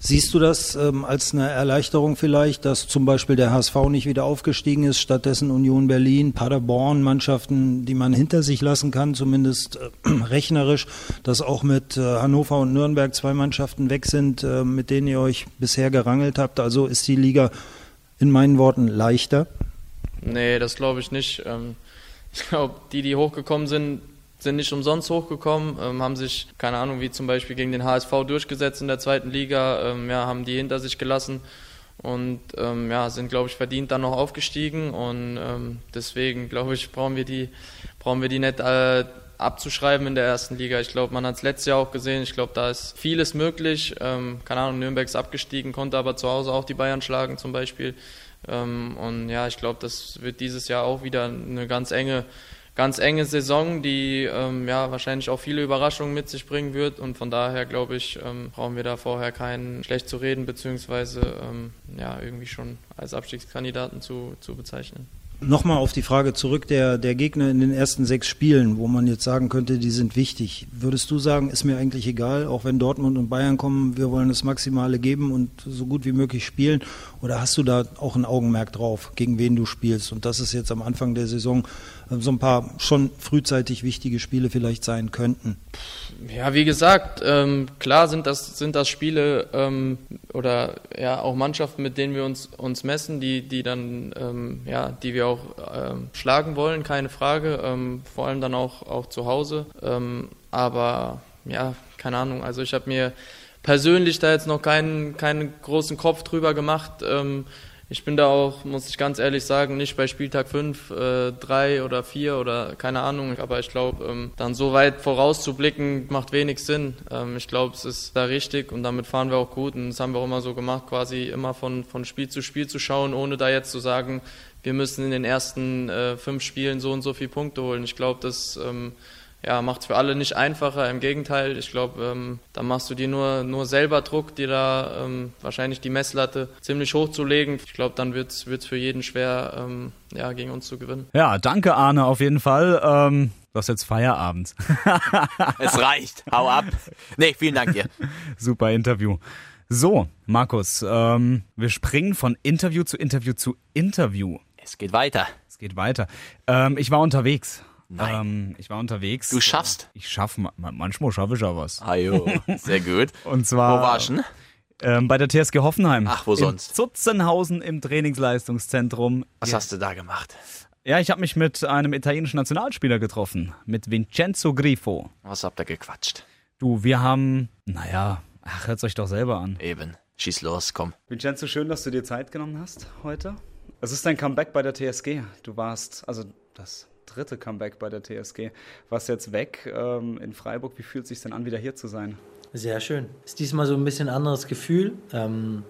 Siehst du das ähm, als eine Erleichterung vielleicht, dass zum Beispiel der HSV nicht wieder aufgestiegen ist, stattdessen Union Berlin, Paderborn, Mannschaften, die man hinter sich lassen kann, zumindest äh, rechnerisch, dass auch mit äh, Hannover und Nürnberg zwei Mannschaften weg sind, äh, mit denen ihr euch bisher gerangelt habt? Also ist die Liga in meinen Worten leichter? Nee, das glaube ich nicht. Ähm, ich glaube, die, die hochgekommen sind, sind nicht umsonst hochgekommen, ähm, haben sich, keine Ahnung, wie zum Beispiel gegen den HSV durchgesetzt in der zweiten Liga, ähm, ja, haben die hinter sich gelassen und ja, sind, glaube ich, verdient dann noch aufgestiegen und deswegen, glaube ich, brauchen wir die, brauchen wir die nicht äh, abzuschreiben in der ersten Liga. Ich glaube, man hat es letztes Jahr auch gesehen. Ich glaube, da ist vieles möglich. Keine Ahnung, Nürnberg ist abgestiegen, konnte aber zu Hause auch die Bayern schlagen zum Beispiel. Ähm, und ja, ich glaube, das wird dieses Jahr auch wieder eine ganz enge, ganz enge Saison, die ähm, ja wahrscheinlich auch viele Überraschungen mit sich bringen wird. Und von daher glaube ich, ähm, brauchen wir da vorher keinen schlecht zu reden, beziehungsweise ja irgendwie schon als Abstiegskandidaten zu, zu bezeichnen. Nochmal auf die Frage zurück der, der Gegner in den ersten sechs Spielen, wo man jetzt sagen könnte, die sind wichtig. Würdest du sagen, ist mir eigentlich egal, auch wenn Dortmund und Bayern kommen, wir wollen das Maximale geben und so gut wie möglich spielen? Oder hast du da auch ein Augenmerk drauf, gegen wen du spielst? Und das ist jetzt am Anfang der Saison so ein paar schon frühzeitig wichtige Spiele vielleicht sein könnten? Ja, wie gesagt, ähm, klar sind das, sind das Spiele ähm, oder ja auch Mannschaften, mit denen wir uns, uns messen, die, die dann, ähm, ja, die wir auch ähm, schlagen wollen, keine Frage, ähm, vor allem dann auch, auch zu Hause. Ähm, aber ja, keine Ahnung, also ich habe mir persönlich da jetzt noch keinen, keinen großen Kopf drüber gemacht. Ich bin da auch, muss ich ganz ehrlich sagen, nicht bei Spieltag 5, äh, 3 oder 4 oder keine Ahnung. Aber ich glaube, ähm, dann so weit vorauszublicken, macht wenig Sinn. Ähm, ich glaube, es ist da richtig und damit fahren wir auch gut. Und das haben wir auch immer so gemacht, quasi immer von, von Spiel zu Spiel zu schauen, ohne da jetzt zu sagen, wir müssen in den ersten äh, fünf Spielen so und so viele Punkte holen. Ich glaube, das ähm, ja, macht es für alle nicht einfacher. Im Gegenteil, ich glaube, ähm, da machst du dir nur, nur selber Druck, dir da ähm, wahrscheinlich die Messlatte ziemlich hoch zu legen. Ich glaube, dann wird es für jeden schwer, ähm, ja, gegen uns zu gewinnen. Ja, danke Arne auf jeden Fall. Ähm, du hast jetzt Feierabend. es reicht. Hau ab. Nee, vielen Dank dir. Super Interview. So, Markus, ähm, wir springen von Interview zu Interview zu Interview. Es geht weiter. Es geht weiter. Ähm, ich war unterwegs. Nein. Ähm, ich war unterwegs. Du schaffst? Ich schaffe, manchmal schaffe ich ja was. Ajo, sehr gut. Und zwar. Wo warst du? Ähm, bei der TSG Hoffenheim. Ach, wo sonst? In Zutzenhausen im Trainingsleistungszentrum. Was hast du da gemacht? Ja, ich habe mich mit einem italienischen Nationalspieler getroffen, mit Vincenzo Grifo. Was habt ihr gequatscht? Du, wir haben, naja, ach, hört euch doch selber an. Eben. Schieß los, komm. Vincenzo, schön, dass du dir Zeit genommen hast heute. Es ist dein Comeback bei der TSG. Du warst, also das dritte Comeback bei der TSG. Warst jetzt weg ähm, in Freiburg. Wie fühlt es sich denn an, wieder hier zu sein? Sehr schön. Ist diesmal so ein bisschen anderes Gefühl. Ähm,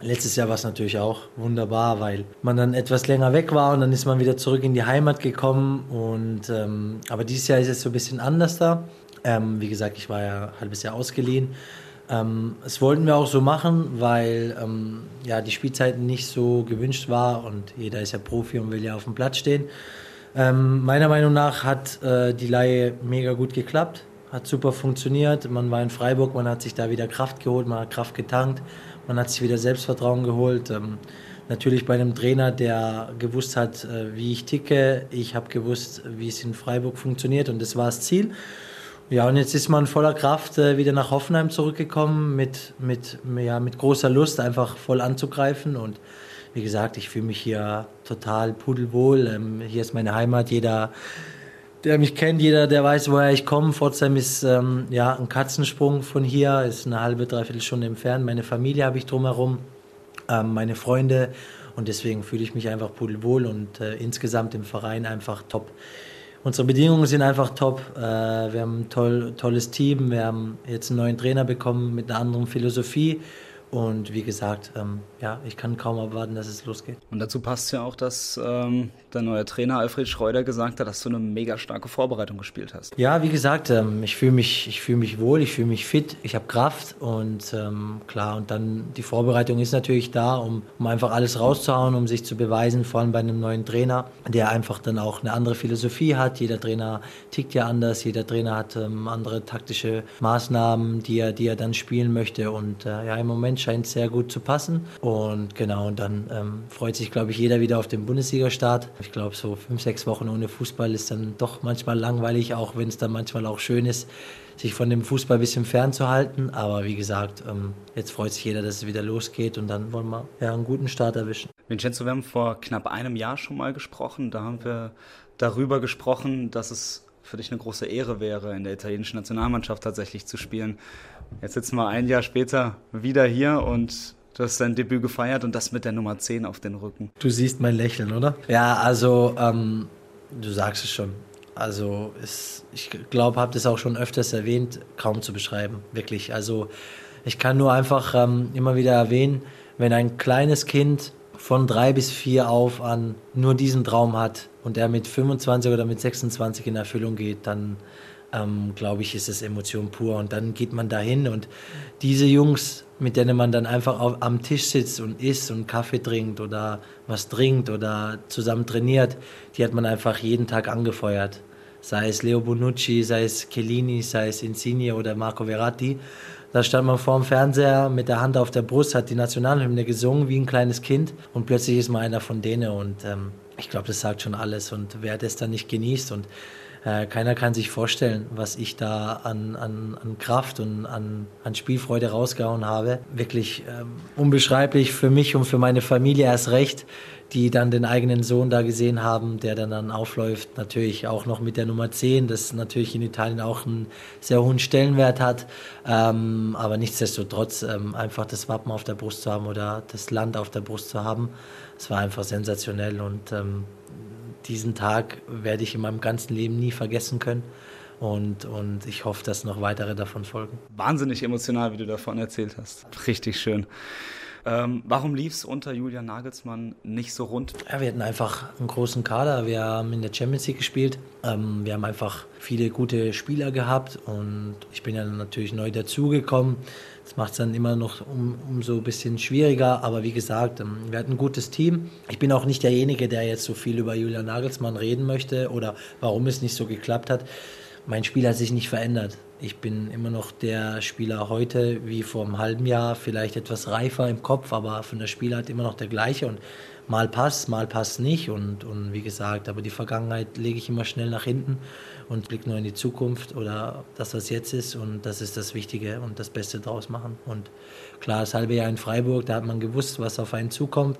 letztes Jahr war es natürlich auch wunderbar, weil man dann etwas länger weg war und dann ist man wieder zurück in die Heimat gekommen. Und, ähm, aber dieses Jahr ist es so ein bisschen anders da. Ähm, wie gesagt, ich war ja ein halbes Jahr ausgeliehen. Ähm, das wollten wir auch so machen, weil ähm, ja, die Spielzeit nicht so gewünscht war und jeder ist ja Profi und will ja auf dem Platz stehen. Ähm, meiner Meinung nach hat äh, die Laie mega gut geklappt, hat super funktioniert. Man war in Freiburg, man hat sich da wieder Kraft geholt, man hat Kraft getankt, man hat sich wieder Selbstvertrauen geholt. Ähm, natürlich bei einem Trainer, der gewusst hat, äh, wie ich ticke. Ich habe gewusst, wie es in Freiburg funktioniert und das war das Ziel. Ja, und jetzt ist man voller Kraft äh, wieder nach Hoffenheim zurückgekommen mit, mit, ja, mit großer Lust, einfach voll anzugreifen. Und wie gesagt, ich fühle mich hier total pudelwohl. Ähm, hier ist meine Heimat. Jeder, der mich kennt, jeder, der weiß, woher ich komme. Pforzheim ist ähm, ja, ein Katzensprung von hier, ist eine halbe, dreiviertel Stunde entfernt. Meine Familie habe ich drumherum, ähm, meine Freunde. Und deswegen fühle ich mich einfach pudelwohl und äh, insgesamt im Verein einfach top. Unsere Bedingungen sind einfach top. Äh, wir haben ein toll, tolles Team. Wir haben jetzt einen neuen Trainer bekommen mit einer anderen Philosophie. Und wie gesagt, ähm, ja, ich kann kaum erwarten, dass es losgeht. Und dazu passt ja auch, dass ähm, der neue Trainer Alfred Schreuder gesagt hat, dass du eine mega starke Vorbereitung gespielt hast. Ja, wie gesagt, ähm, ich fühle mich, ich fühle mich wohl, ich fühle mich fit, ich habe Kraft und ähm, klar, und dann die Vorbereitung ist natürlich da, um, um einfach alles rauszuhauen, um sich zu beweisen, vor allem bei einem neuen Trainer, der einfach dann auch eine andere Philosophie hat. Jeder Trainer tickt ja anders, jeder Trainer hat ähm, andere taktische Maßnahmen, die er, die er dann spielen möchte. Und äh, ja, im Moment scheint sehr gut zu passen. Und genau, und dann ähm, freut sich, glaube ich, jeder wieder auf den Bundesliga-Start. Ich glaube, so fünf, sechs Wochen ohne Fußball ist dann doch manchmal langweilig, auch wenn es dann manchmal auch schön ist, sich von dem Fußball ein bisschen fernzuhalten. Aber wie gesagt, ähm, jetzt freut sich jeder, dass es wieder losgeht und dann wollen wir ja, einen guten Start erwischen. Vincenzo, wir haben vor knapp einem Jahr schon mal gesprochen. Da haben wir darüber gesprochen, dass es für dich eine große Ehre wäre, in der italienischen Nationalmannschaft tatsächlich zu spielen. Jetzt sitzen wir ein Jahr später wieder hier und du hast dein Debüt gefeiert und das mit der Nummer 10 auf den Rücken. Du siehst mein Lächeln, oder? Ja, also ähm, du sagst es schon. Also es, ich glaube, habe das auch schon öfters erwähnt, kaum zu beschreiben, wirklich. Also ich kann nur einfach ähm, immer wieder erwähnen, wenn ein kleines Kind von drei bis vier auf an nur diesen Traum hat und er mit 25 oder mit 26 in Erfüllung geht, dann ähm, glaube ich, ist es Emotion pur. Und dann geht man dahin und diese Jungs, mit denen man dann einfach auf, am Tisch sitzt und isst und Kaffee trinkt oder was trinkt oder zusammen trainiert, die hat man einfach jeden Tag angefeuert. Sei es Leo Bonucci, sei es Chiellini, sei es Insigne oder Marco Verratti. Da stand man vor dem Fernseher mit der Hand auf der Brust, hat die Nationalhymne gesungen wie ein kleines Kind und plötzlich ist man einer von denen und ähm, ich glaube, das sagt schon alles und wer das dann nicht genießt und äh, keiner kann sich vorstellen, was ich da an, an, an Kraft und an, an Spielfreude rausgehauen habe. Wirklich ähm, unbeschreiblich für mich und für meine Familie erst recht, die dann den eigenen Sohn da gesehen haben, der dann, dann aufläuft. Natürlich auch noch mit der Nummer 10, das natürlich in Italien auch einen sehr hohen Stellenwert hat. Ähm, aber nichtsdestotrotz ähm, einfach das Wappen auf der Brust zu haben oder das Land auf der Brust zu haben, es war einfach sensationell und ähm, diesen Tag werde ich in meinem ganzen Leben nie vergessen können. Und, und ich hoffe, dass noch weitere davon folgen. Wahnsinnig emotional, wie du davon erzählt hast. Richtig schön. Ähm, warum lief es unter Julian Nagelsmann nicht so rund? Ja, wir hatten einfach einen großen Kader. Wir haben in der Champions League gespielt. Ähm, wir haben einfach viele gute Spieler gehabt und ich bin ja natürlich neu dazugekommen. Das macht es dann immer noch um, umso ein bisschen schwieriger. Aber wie gesagt, ähm, wir hatten ein gutes Team. Ich bin auch nicht derjenige, der jetzt so viel über Julian Nagelsmann reden möchte oder warum es nicht so geklappt hat. Mein Spiel hat sich nicht verändert. Ich bin immer noch der Spieler heute wie vor einem halben Jahr, vielleicht etwas reifer im Kopf, aber von der Spielart immer noch der gleiche. Und mal passt, mal passt nicht. Und, und wie gesagt, aber die Vergangenheit lege ich immer schnell nach hinten und blicke nur in die Zukunft oder das, was jetzt ist. Und das ist das Wichtige und das Beste draus machen. Und klar, das halbe Jahr in Freiburg, da hat man gewusst, was auf einen zukommt.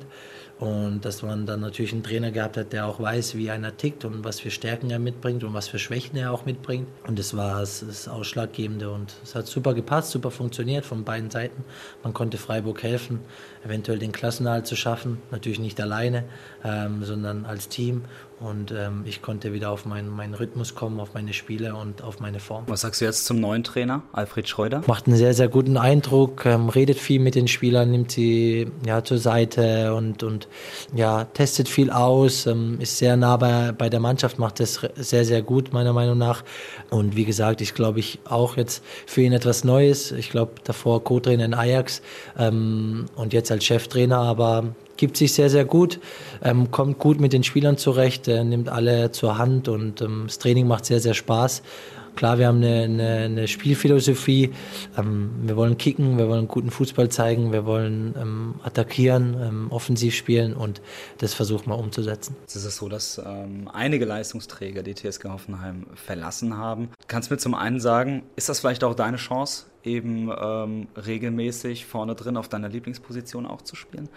Und dass man dann natürlich einen Trainer gehabt hat, der auch weiß, wie einer tickt und was für Stärken er mitbringt und was für Schwächen er auch mitbringt. Und das war das, Ausschlaggebende. Und es hat super gepasst, super funktioniert von beiden Seiten. Man konnte Freiburg helfen, eventuell den Klassenhalt zu schaffen. Natürlich nicht alleine, ähm, sondern als Team. Und ähm, ich konnte wieder auf meinen, meinen Rhythmus kommen, auf meine Spiele und auf meine Form. Was sagst du jetzt zum neuen Trainer, Alfred Schreuder? Macht einen sehr, sehr guten Eindruck, ähm, redet viel mit den Spielern, nimmt sie ja, zur Seite und, und ja, testet viel aus, ähm, ist sehr nah bei, bei der Mannschaft, macht das sehr, sehr gut, meiner Meinung nach. Und wie gesagt, ich glaube, ich auch jetzt für ihn etwas Neues. Ich glaube, davor Co-Trainer in Ajax ähm, und jetzt als Cheftrainer, aber gibt sich sehr, sehr gut, ähm, kommt gut mit den Spielern zurecht, äh, nimmt alle zur Hand und ähm, das Training macht sehr, sehr Spaß. Klar, wir haben eine, eine, eine Spielphilosophie. Ähm, wir wollen kicken, wir wollen guten Fußball zeigen, wir wollen ähm, attackieren, ähm, offensiv spielen und das versuchen wir umzusetzen. Jetzt ist es so, dass ähm, einige Leistungsträger die TSG Hoffenheim verlassen haben. Kannst du mir zum einen sagen, ist das vielleicht auch deine Chance, eben ähm, regelmäßig vorne drin auf deiner Lieblingsposition auch zu spielen?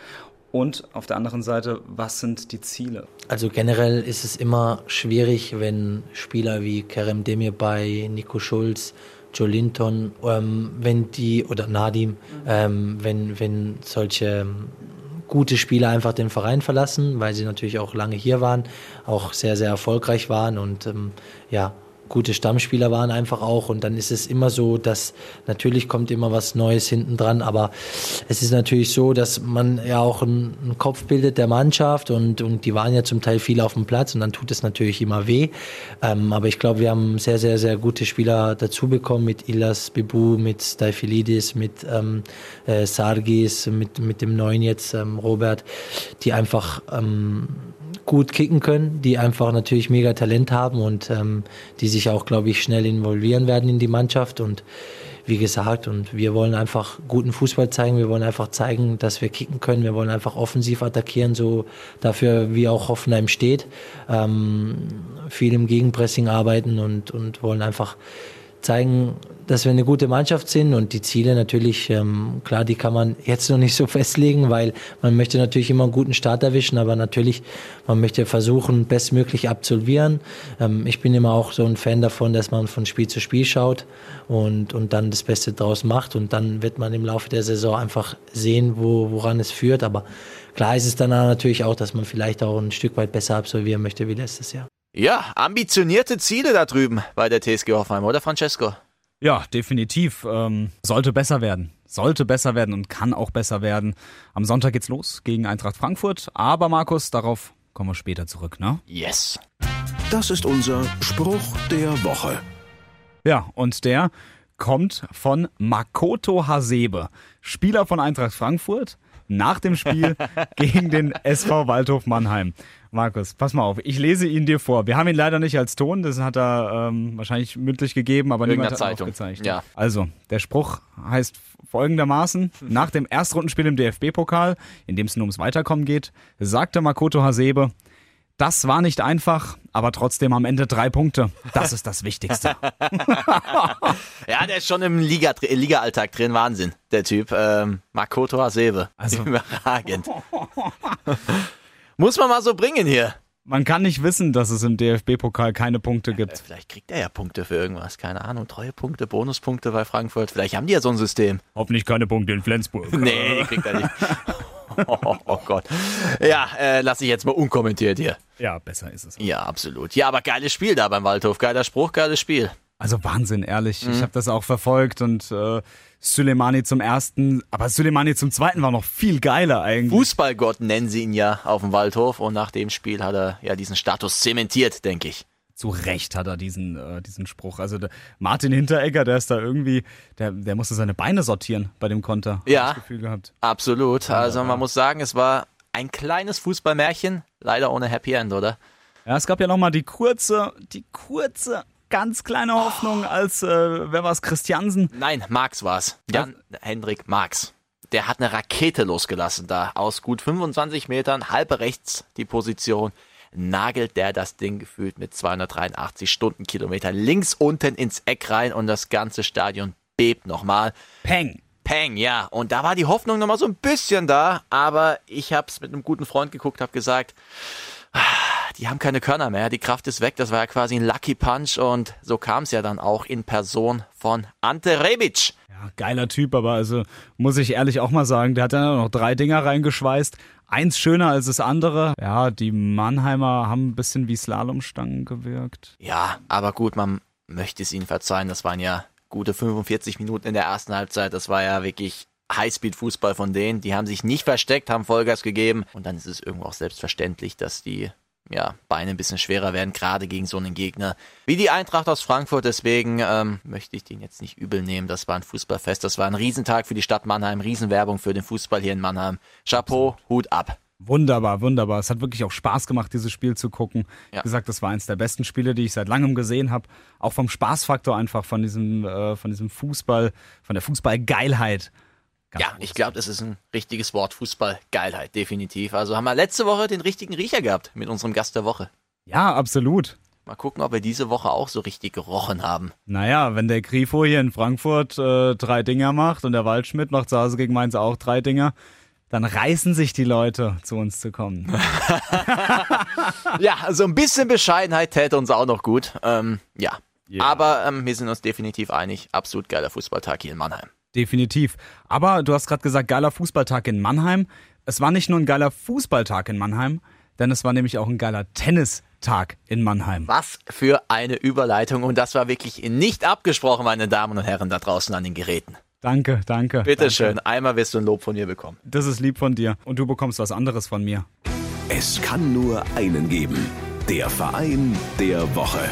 Und auf der anderen Seite, was sind die Ziele? Also generell ist es immer schwierig, wenn Spieler wie Kerem Demirbay, Nico Schulz, Joe Linton, ähm, wenn die, oder Nadim, ähm, wenn, wenn solche gute Spieler einfach den Verein verlassen, weil sie natürlich auch lange hier waren, auch sehr, sehr erfolgreich waren und ähm, ja, gute Stammspieler waren einfach auch. Und dann ist es immer so, dass natürlich kommt immer was Neues hinten dran. Aber es ist natürlich so, dass man ja auch einen, Kopf bildet der Mannschaft und, und die waren ja zum Teil viel auf dem Platz und dann tut es natürlich immer weh. Ähm, aber ich glaube, wir haben sehr, sehr, sehr gute Spieler dazu bekommen mit Ilas Bibu, mit Staifilidis, mit ähm, äh, Sargis, mit, mit dem neuen jetzt ähm, Robert, die einfach ähm, gut kicken können, die einfach natürlich mega Talent haben und ähm, die sich auch, glaube ich, schnell involvieren werden in die Mannschaft. Und wie gesagt, und wir wollen einfach guten Fußball zeigen, wir wollen einfach zeigen, dass wir kicken können, wir wollen einfach offensiv attackieren, so dafür wie auch Hoffenheim steht. Ähm, viel im Gegenpressing arbeiten und, und wollen einfach zeigen, dass wir eine gute Mannschaft sind und die Ziele natürlich, ähm, klar, die kann man jetzt noch nicht so festlegen, weil man möchte natürlich immer einen guten Start erwischen, aber natürlich, man möchte versuchen, bestmöglich absolvieren. Ähm, ich bin immer auch so ein Fan davon, dass man von Spiel zu Spiel schaut und, und dann das Beste draus macht und dann wird man im Laufe der Saison einfach sehen, wo, woran es führt, aber klar ist es dann natürlich auch, dass man vielleicht auch ein Stück weit besser absolvieren möchte wie letztes Jahr. Ja, ambitionierte Ziele da drüben bei der TSG Hoffenheim, oder Francesco? Ja, definitiv. Ähm, sollte besser werden. Sollte besser werden und kann auch besser werden. Am Sonntag geht's los gegen Eintracht Frankfurt. Aber Markus, darauf kommen wir später zurück, ne? Yes. Das ist unser Spruch der Woche. Ja, und der kommt von Makoto Hasebe, Spieler von Eintracht Frankfurt, nach dem Spiel gegen den SV Waldhof Mannheim. Markus, pass mal auf, ich lese ihn dir vor. Wir haben ihn leider nicht als Ton, das hat er ähm, wahrscheinlich mündlich gegeben, aber niemand hat Zeitung. aufgezeichnet. Ja. Also, der Spruch heißt folgendermaßen, nach dem Erstrundenspiel im DFB-Pokal, in dem es nur ums Weiterkommen geht, sagte Makoto Hasebe, das war nicht einfach, aber trotzdem am Ende drei Punkte. Das ist das Wichtigste. ja, der ist schon im Liga, Liga-Alltag drin. Wahnsinn, der Typ. Ähm, Makoto Hasebe. Also- Überragend. Muss man mal so bringen hier. Man kann nicht wissen, dass es im DFB-Pokal keine Punkte gibt. Vielleicht kriegt er ja Punkte für irgendwas. Keine Ahnung. Treuepunkte, Bonuspunkte bei Frankfurt. Vielleicht haben die ja so ein System. Hoffentlich keine Punkte in Flensburg. Nee, kriegt er nicht. Oh, oh Gott. Ja, äh, lasse ich jetzt mal unkommentiert hier. Ja, besser ist es. Ja, absolut. Ja, aber geiles Spiel da beim Waldhof. Geiler Spruch, geiles Spiel. Also Wahnsinn, ehrlich. Mhm. Ich habe das auch verfolgt und äh, Suleimani zum ersten, aber Suleimani zum zweiten war noch viel geiler eigentlich. Fußballgott nennen sie ihn ja auf dem Waldhof und nach dem Spiel hat er ja diesen Status zementiert, denke ich. Zu Recht hat er diesen, äh, diesen Spruch. Also Martin Hinteregger, der ist da irgendwie, der, der musste seine Beine sortieren bei dem Konter. hab Ja. ich Das Gefühl gehabt. Absolut. Also man muss sagen, es war ein kleines Fußballmärchen, leider ohne Happy End, oder? Ja, es gab ja nochmal die kurze, die kurze, ganz kleine Hoffnung, als, äh, wer war es, Christiansen? Nein, Marx war's. Jan Hendrik Marx. Der hat eine Rakete losgelassen da. Aus gut 25 Metern, halbe rechts die Position, nagelt der das Ding gefühlt mit 283 Stundenkilometer links unten ins Eck rein und das ganze Stadion bebt nochmal. Peng. Peng, ja. Und da war die Hoffnung nochmal so ein bisschen da, aber ich hab's mit einem guten Freund geguckt, hab gesagt, ah, die haben keine Körner mehr, die Kraft ist weg, das war ja quasi ein Lucky Punch und so kam's ja dann auch in Person von Ante Rebic. Ja, geiler Typ, aber also muss ich ehrlich auch mal sagen, der hat dann noch drei Dinger reingeschweißt. Eins schöner als das andere. Ja, die Mannheimer haben ein bisschen wie Slalomstangen gewirkt. Ja, aber gut, man möchte es ihnen verzeihen, das waren ja gute 45 Minuten in der ersten Halbzeit, das war ja wirklich Highspeed-Fußball von denen. Die haben sich nicht versteckt, haben Vollgas gegeben und dann ist es irgendwo auch selbstverständlich, dass die ja, Beine ein bisschen schwerer werden, gerade gegen so einen Gegner wie die Eintracht aus Frankfurt. Deswegen ähm, möchte ich den jetzt nicht übel nehmen. Das war ein Fußballfest, das war ein Riesentag für die Stadt Mannheim, Riesenwerbung für den Fußball hier in Mannheim. Chapeau, Hut ab. Wunderbar, wunderbar. Es hat wirklich auch Spaß gemacht, dieses Spiel zu gucken. Ja. Wie gesagt, das war eins der besten Spiele, die ich seit langem gesehen habe. Auch vom Spaßfaktor einfach, von diesem, äh, von diesem Fußball, von der Fußballgeilheit. Ja, ich glaube, das ist ein richtiges Wort. Fußballgeilheit, definitiv. Also haben wir letzte Woche den richtigen Riecher gehabt mit unserem Gast der Woche. Ja, absolut. Mal gucken, ob wir diese Woche auch so richtig gerochen haben. Naja, wenn der Grifo hier in Frankfurt äh, drei Dinger macht und der Waldschmidt macht zu Hause gegen Mainz auch drei Dinger, dann reißen sich die Leute, zu uns zu kommen. ja, also ein bisschen Bescheidenheit täte uns auch noch gut. Ähm, ja. Yeah. Aber ähm, wir sind uns definitiv einig. Absolut geiler Fußballtag hier in Mannheim. Definitiv. Aber du hast gerade gesagt, geiler Fußballtag in Mannheim. Es war nicht nur ein geiler Fußballtag in Mannheim, denn es war nämlich auch ein geiler Tennistag in Mannheim. Was für eine Überleitung. Und das war wirklich nicht abgesprochen, meine Damen und Herren da draußen an den Geräten. Danke, danke. Bitteschön, einmal wirst du ein Lob von mir bekommen. Das ist lieb von dir. Und du bekommst was anderes von mir. Es kann nur einen geben. Der Verein der Woche.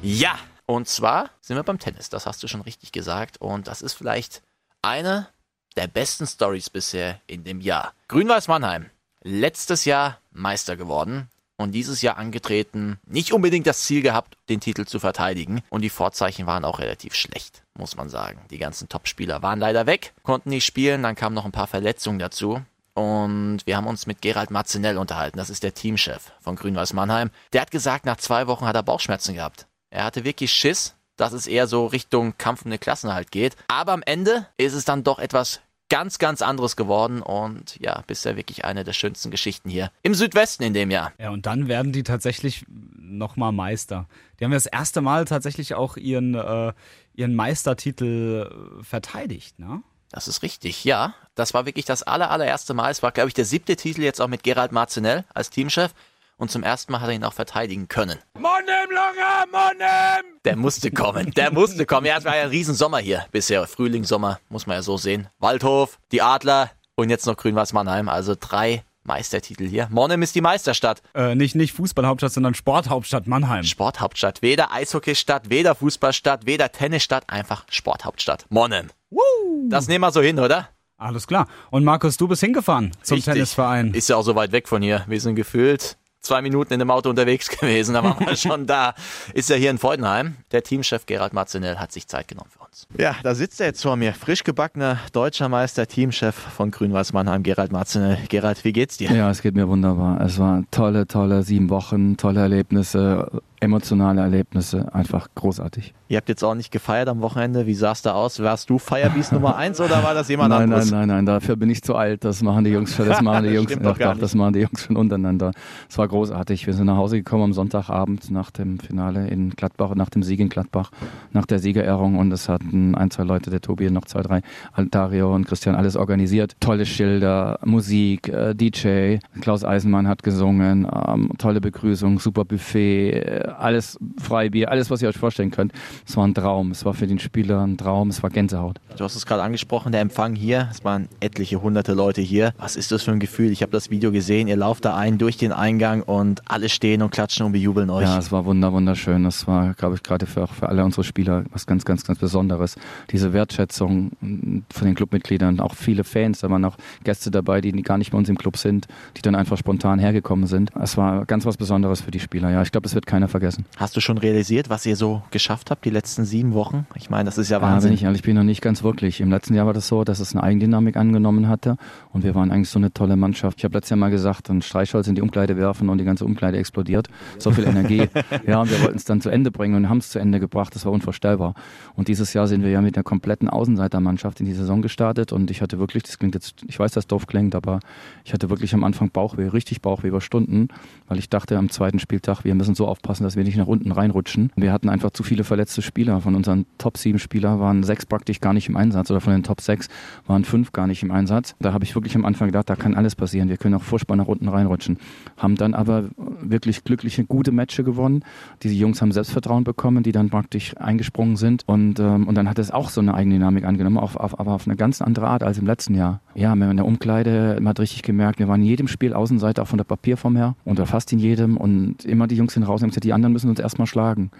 Ja, und zwar sind wir beim Tennis. Das hast du schon richtig gesagt. Und das ist vielleicht eine der besten Stories bisher in dem Jahr. Grün-Weiß Mannheim. Letztes Jahr Meister geworden und dieses Jahr angetreten, nicht unbedingt das Ziel gehabt, den Titel zu verteidigen. Und die Vorzeichen waren auch relativ schlecht, muss man sagen. Die ganzen Topspieler waren leider weg, konnten nicht spielen, dann kamen noch ein paar Verletzungen dazu. Und wir haben uns mit Gerald Marzinell unterhalten, das ist der Teamchef von Grün-Weiß Mannheim. Der hat gesagt, nach zwei Wochen hat er Bauchschmerzen gehabt. Er hatte wirklich Schiss, dass es eher so Richtung Kampf um den Klassenhalt geht. Aber am Ende ist es dann doch etwas ganz, ganz anderes geworden und ja, bisher wirklich eine der schönsten Geschichten hier im Südwesten in dem Jahr. Ja, und dann werden die tatsächlich nochmal Meister. Die haben ja das erste Mal tatsächlich auch ihren, äh, ihren Meistertitel äh, verteidigt, ne? Das ist richtig, ja. Das war wirklich das aller, allererste Mal. Es war, glaube ich, der siebte Titel jetzt auch mit Gerald Marzinell als Teamchef und zum ersten Mal hat er ihn auch verteidigen können. Monnem, Lange, Monnem! Der musste kommen, der musste kommen. Ja, es war ja ein Riesensommer hier bisher. Frühling, Sommer, muss man ja so sehen. Waldhof, die Adler und jetzt noch Grün-Weiß Mannheim. Also drei Meistertitel hier. Monnem ist die Meisterstadt. Äh, nicht, nicht Fußballhauptstadt, sondern Sporthauptstadt Mannheim. Sporthauptstadt. Weder Eishockeystadt, weder Fußballstadt, weder Tennisstadt, einfach Sporthauptstadt. Monnem. Woo! Das nehmen wir so hin, oder? Alles klar. Und Markus, du bist hingefahren zum Richtig. Tennisverein. Ist ja auch so weit weg von hier. Wir sind gefühlt zwei Minuten in dem Auto unterwegs gewesen, da waren wir schon da. Ist ja hier in Freudenheim. Der Teamchef Gerald Marzinell hat sich Zeit genommen für uns. Ja, da sitzt er jetzt vor mir. Frisch gebackener deutscher Meister, Teamchef von Grün-Weiß Mannheim, Gerald Marzinell. Gerald, wie geht's dir? Ja, es geht mir wunderbar. Es waren tolle, tolle sieben Wochen, tolle Erlebnisse, emotionale Erlebnisse, einfach großartig. Ihr habt jetzt auch nicht gefeiert am Wochenende. Wie sah es da aus? Warst du Firebeast Nummer eins oder war das jemand nein, anderes? Nein, nein, nein, dafür bin ich zu alt. Das machen die Jungs, das machen die Jungs, doch, doch, das machen die Jungs schon untereinander. Es war großartig. Wir sind nach Hause gekommen am Sonntagabend nach dem Finale in Gladbach, nach dem Sieg in Gladbach, nach der Siegerehrung und es hatten ein, zwei Leute, der Tobi, noch zwei, drei, Dario und Christian, alles organisiert. Tolle Schilder, Musik, äh, DJ, Klaus Eisenmann hat gesungen, ähm, tolle Begrüßung, super Buffet, äh, alles Freibier, alles, was ihr euch vorstellen könnt. Es war ein Traum. Es war für den Spieler ein Traum. Es war Gänsehaut. Du hast es gerade angesprochen, der Empfang hier. Es waren etliche hunderte Leute hier. Was ist das für ein Gefühl? Ich habe das Video gesehen. Ihr lauft da ein durch den Eingang und alle stehen und klatschen und bejubeln euch. Ja, es war wunder, wunderschön. Das war, glaube ich, gerade für, für alle unsere Spieler was ganz, ganz, ganz Besonderes. Diese Wertschätzung von den Clubmitgliedern, auch viele Fans. Da waren auch Gäste dabei, die gar nicht bei uns im Club sind, die dann einfach spontan hergekommen sind. Es war ganz was Besonderes für die Spieler. Ja, ich glaube, das wird keiner vergessen. Hast du schon realisiert, was ihr so geschafft habt die letzten sieben Wochen? Ich meine, das ist ja Wahnsinn. Ja, wenn ich ehrlich bin, noch nicht ganz wirklich. Im letzten Jahr war das so, dass es eine Eigendynamik angenommen hatte und wir waren eigentlich so eine tolle Mannschaft. Ich habe letztes Jahr mal gesagt, ein Streichholz in die Umkleide werfen und die ganze Umkleide explodiert. So viel Energie. ja, und wir wollten es dann zu Ende bringen und haben es zu Ende gebracht. Das war unvorstellbar. Und dieses Jahr sind wir ja mit einer kompletten Außenseitermannschaft in die Saison gestartet und ich hatte wirklich, das klingt jetzt, ich weiß, dass doof klingt, aber ich hatte wirklich am Anfang Bauchweh, richtig Bauchweh über Stunden, weil ich dachte am zweiten Spieltag, wir müssen so aufpassen, dass wir nicht nach unten reinrutschen. Wir hatten einfach zu viele verletzte Spieler. Von unseren Top 7 Spieler waren sechs praktisch gar nicht im Einsatz oder von den Top 6 waren fünf gar nicht im Einsatz. Da habe ich wirklich am Anfang gedacht, da kann alles passieren. Wir können auch furchtbar nach unten reinrutschen. Haben dann aber wirklich glückliche, gute Matches gewonnen. Diese Jungs haben Selbstvertrauen bekommen, die dann praktisch eingesprungen sind. Und, ähm, und dann hat es auch so eine Eigendynamik angenommen, auf, auf, aber auf eine ganz andere Art als im letzten Jahr. Ja, in der Umkleide, man hat richtig gemerkt, wir waren in jedem Spiel Außenseiter, auch von der Papierform her, und fast in jedem. Und immer die Jungs sind raus und haben gesagt, die anderen müssen uns erstmal schlagen.